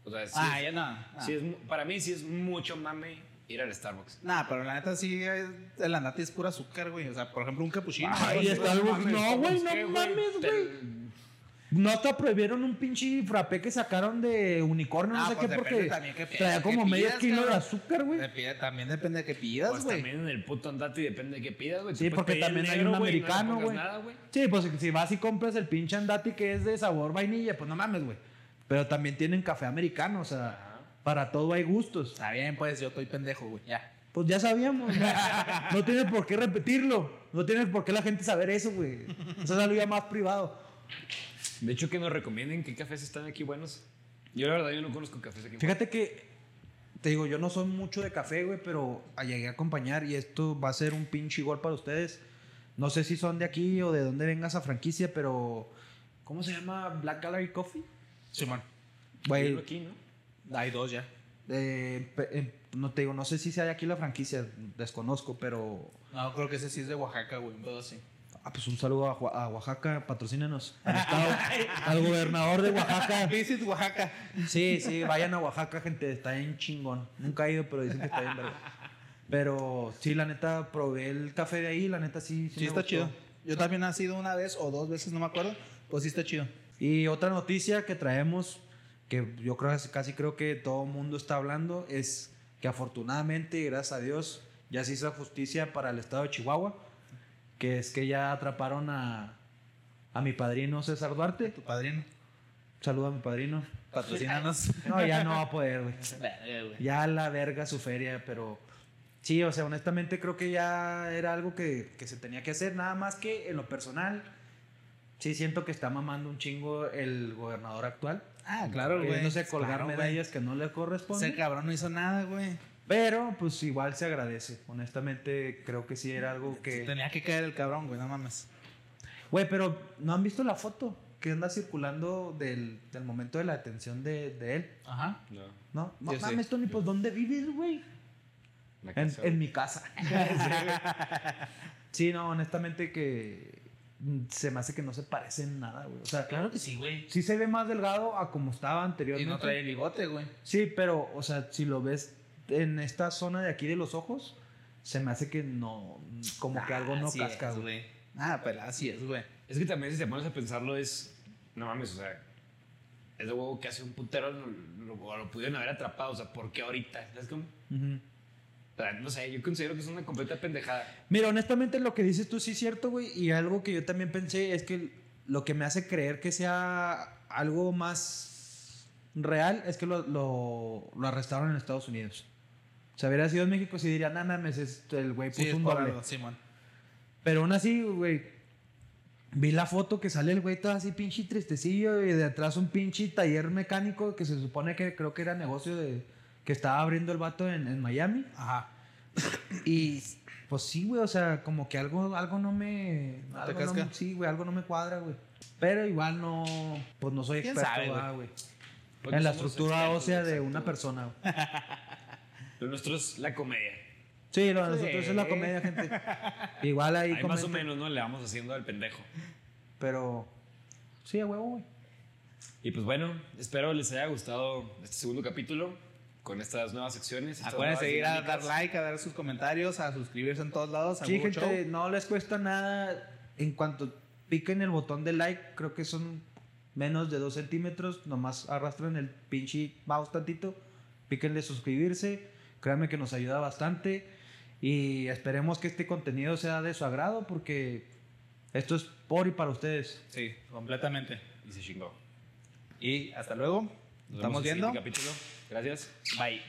O sea, sí Ah, es- ya no. Ah. sí es mu- para mí sí es mucho mame ir al Starbucks. Nah, pero la neta sí, es- el andate es pura azúcar, güey. O sea, por ejemplo, un capuchino. Ay, güey. Starbucks, no, güey, no ¿Qué, mames, Te- güey. No hasta prohibieron un pinche frappé que sacaron de unicornio, no Ah, sé pues qué, porque también traía como medio pidas, kilo de azúcar, güey. Depende- También depende de qué Pues pidas, güey. también en el puto Andati depende de qué pidas, güey. Sí, porque también hay un no americano, güey. Sí, pues si vas y compras el pinche andati que es de sabor vainilla, pues no mames, güey. Pero también tienen café americano, o sea. Para todo hay gustos. Está bien, pues yo estoy pendejo, güey. Ya. Pues ya sabíamos, ¿no? No tienes por qué repetirlo. No tienes por qué la gente saber eso, güey. Eso es algo ya más privado. De hecho, que nos recomienden qué cafés están aquí buenos. Yo la verdad yo no conozco cafés aquí. Fíjate que, te digo, yo no soy mucho de café, güey, pero llegué a acompañar y esto va a ser un pinche gol para ustedes. No sé si son de aquí o de dónde venga esa franquicia, pero ¿cómo se llama? Black Gallery Coffee. Simón. Güey, aquí, ¿no? Hay dos ya. eh, eh, no te digo, no sé si sea aquí la franquicia, desconozco, pero No, creo que ese sí es de Oaxaca, güey. Un pedo así. ah, pues un saludo a, Oa- a Oaxaca, patrocínenos. Al, estado, al gobernador de Oaxaca. Visit Oaxaca. Sí, sí, vayan a Oaxaca, gente, está bien chingón. Nunca he ido, pero dicen que está bien verga. Pero sí, la neta, probé el café de ahí, la neta sí. Sí, me está gustó. chido. Yo también he sido una vez o dos veces, no me acuerdo. Pues sí está chido. Y otra noticia que traemos, que yo creo casi creo que todo el mundo está hablando, es que afortunadamente, y gracias a Dios, ya se hizo justicia para el estado de Chihuahua, que es que ya atraparon a, a mi padrino César Duarte. Tu padrino. Saludo a mi padrino. Patrocínanos. No, ya no va a poder, güey. Ya la verga su feria, pero sí, o sea, honestamente creo que ya era algo que, que se tenía que hacer, nada más que en lo personal, sí siento que está mamando un chingo el gobernador actual. Ah, claro, güey. Queriéndose colgar Claro, güey. medallas que no le Ese corresponden. cabrón no hizo nada, güey. Pero pues igual se agradece. Honestamente creo que sí era algo que... Tenía que caer el cabrón, güey, no mames. Güey, pero ¿no han visto la foto que anda circulando del, del momento de la detención de, de él? Ajá. No. ¿No? No sí. mames, Tony, pues ¿dónde vives, güey? En, mi casa. sí, no, honestamente que se me hace que no se parece en nada, güey. O sea, Claro que sí, güey. sí se ve más delgado a como estaba Y anteriormente. no trae bigote, güey. Sí, pero, o sea, si lo ves en esta zona de aquí de los ojos, se me hace que no, como que algo no casca, güey. Ah, pero así es, güey. Es que también si te pones a pensarlo es... No mames, o sea... Es de huevo que hace un putero lo, lo, lo pudieron haber atrapado. O sea, ¿por qué ahorita? ¿Sabes cómo? No sé, yo considero que es una completa pendejada. Mira, honestamente lo que dices tú sí es cierto, güey. Y algo que yo también pensé es que lo que me hace creer que sea algo más real es que lo, lo, lo arrestaron en Estados Unidos. O sea, hubiera sido en México si dirían, no mames, este, el güey puso Sí, es un doble. Simón. Pero aún así, güey, vi la foto que sale el güey todo así pinche tristecillo y de atrás un pinche taller mecánico que se supone que creo que era negocio de que estaba abriendo el vato en, en Miami. Ajá. Y pues sí, güey, o sea, como que algo, algo no me. ¿No te algo no casca? sí, güey, algo no me cuadra, güey. Pero igual no. Pues no soy ¿Quién experto, güey? ah, güey. En la estructura ósea de una persona, güey. Lo nuestro es la comedia. Sí, lo de Sí. nosotros es la comedia, gente. Igual ahí, Ahí más o menos, ¿no? Le vamos haciendo al pendejo. Pero. Sí, a huevo, güey. Y pues bueno, espero les haya gustado este segundo capítulo con estas nuevas secciones. estas Acuérdense de ir a dar like, a dar sus comentarios, a suscribirse en todos lados. a Sí, Google gente, Show. no les cuesta nada. En cuanto piquen el botón de like, creo que son menos de 2 centímetros, nomás arrastran el pinche mouse tantito, píquenle suscribirse, créanme que nos ayuda bastante y esperemos que este contenido sea de su agrado porque esto es por y para ustedes. Sí, completamente. Y se chingó. Y hasta luego. Nos Estamos vemos en el viendo. siguiente capítulo. Gracias. Bye.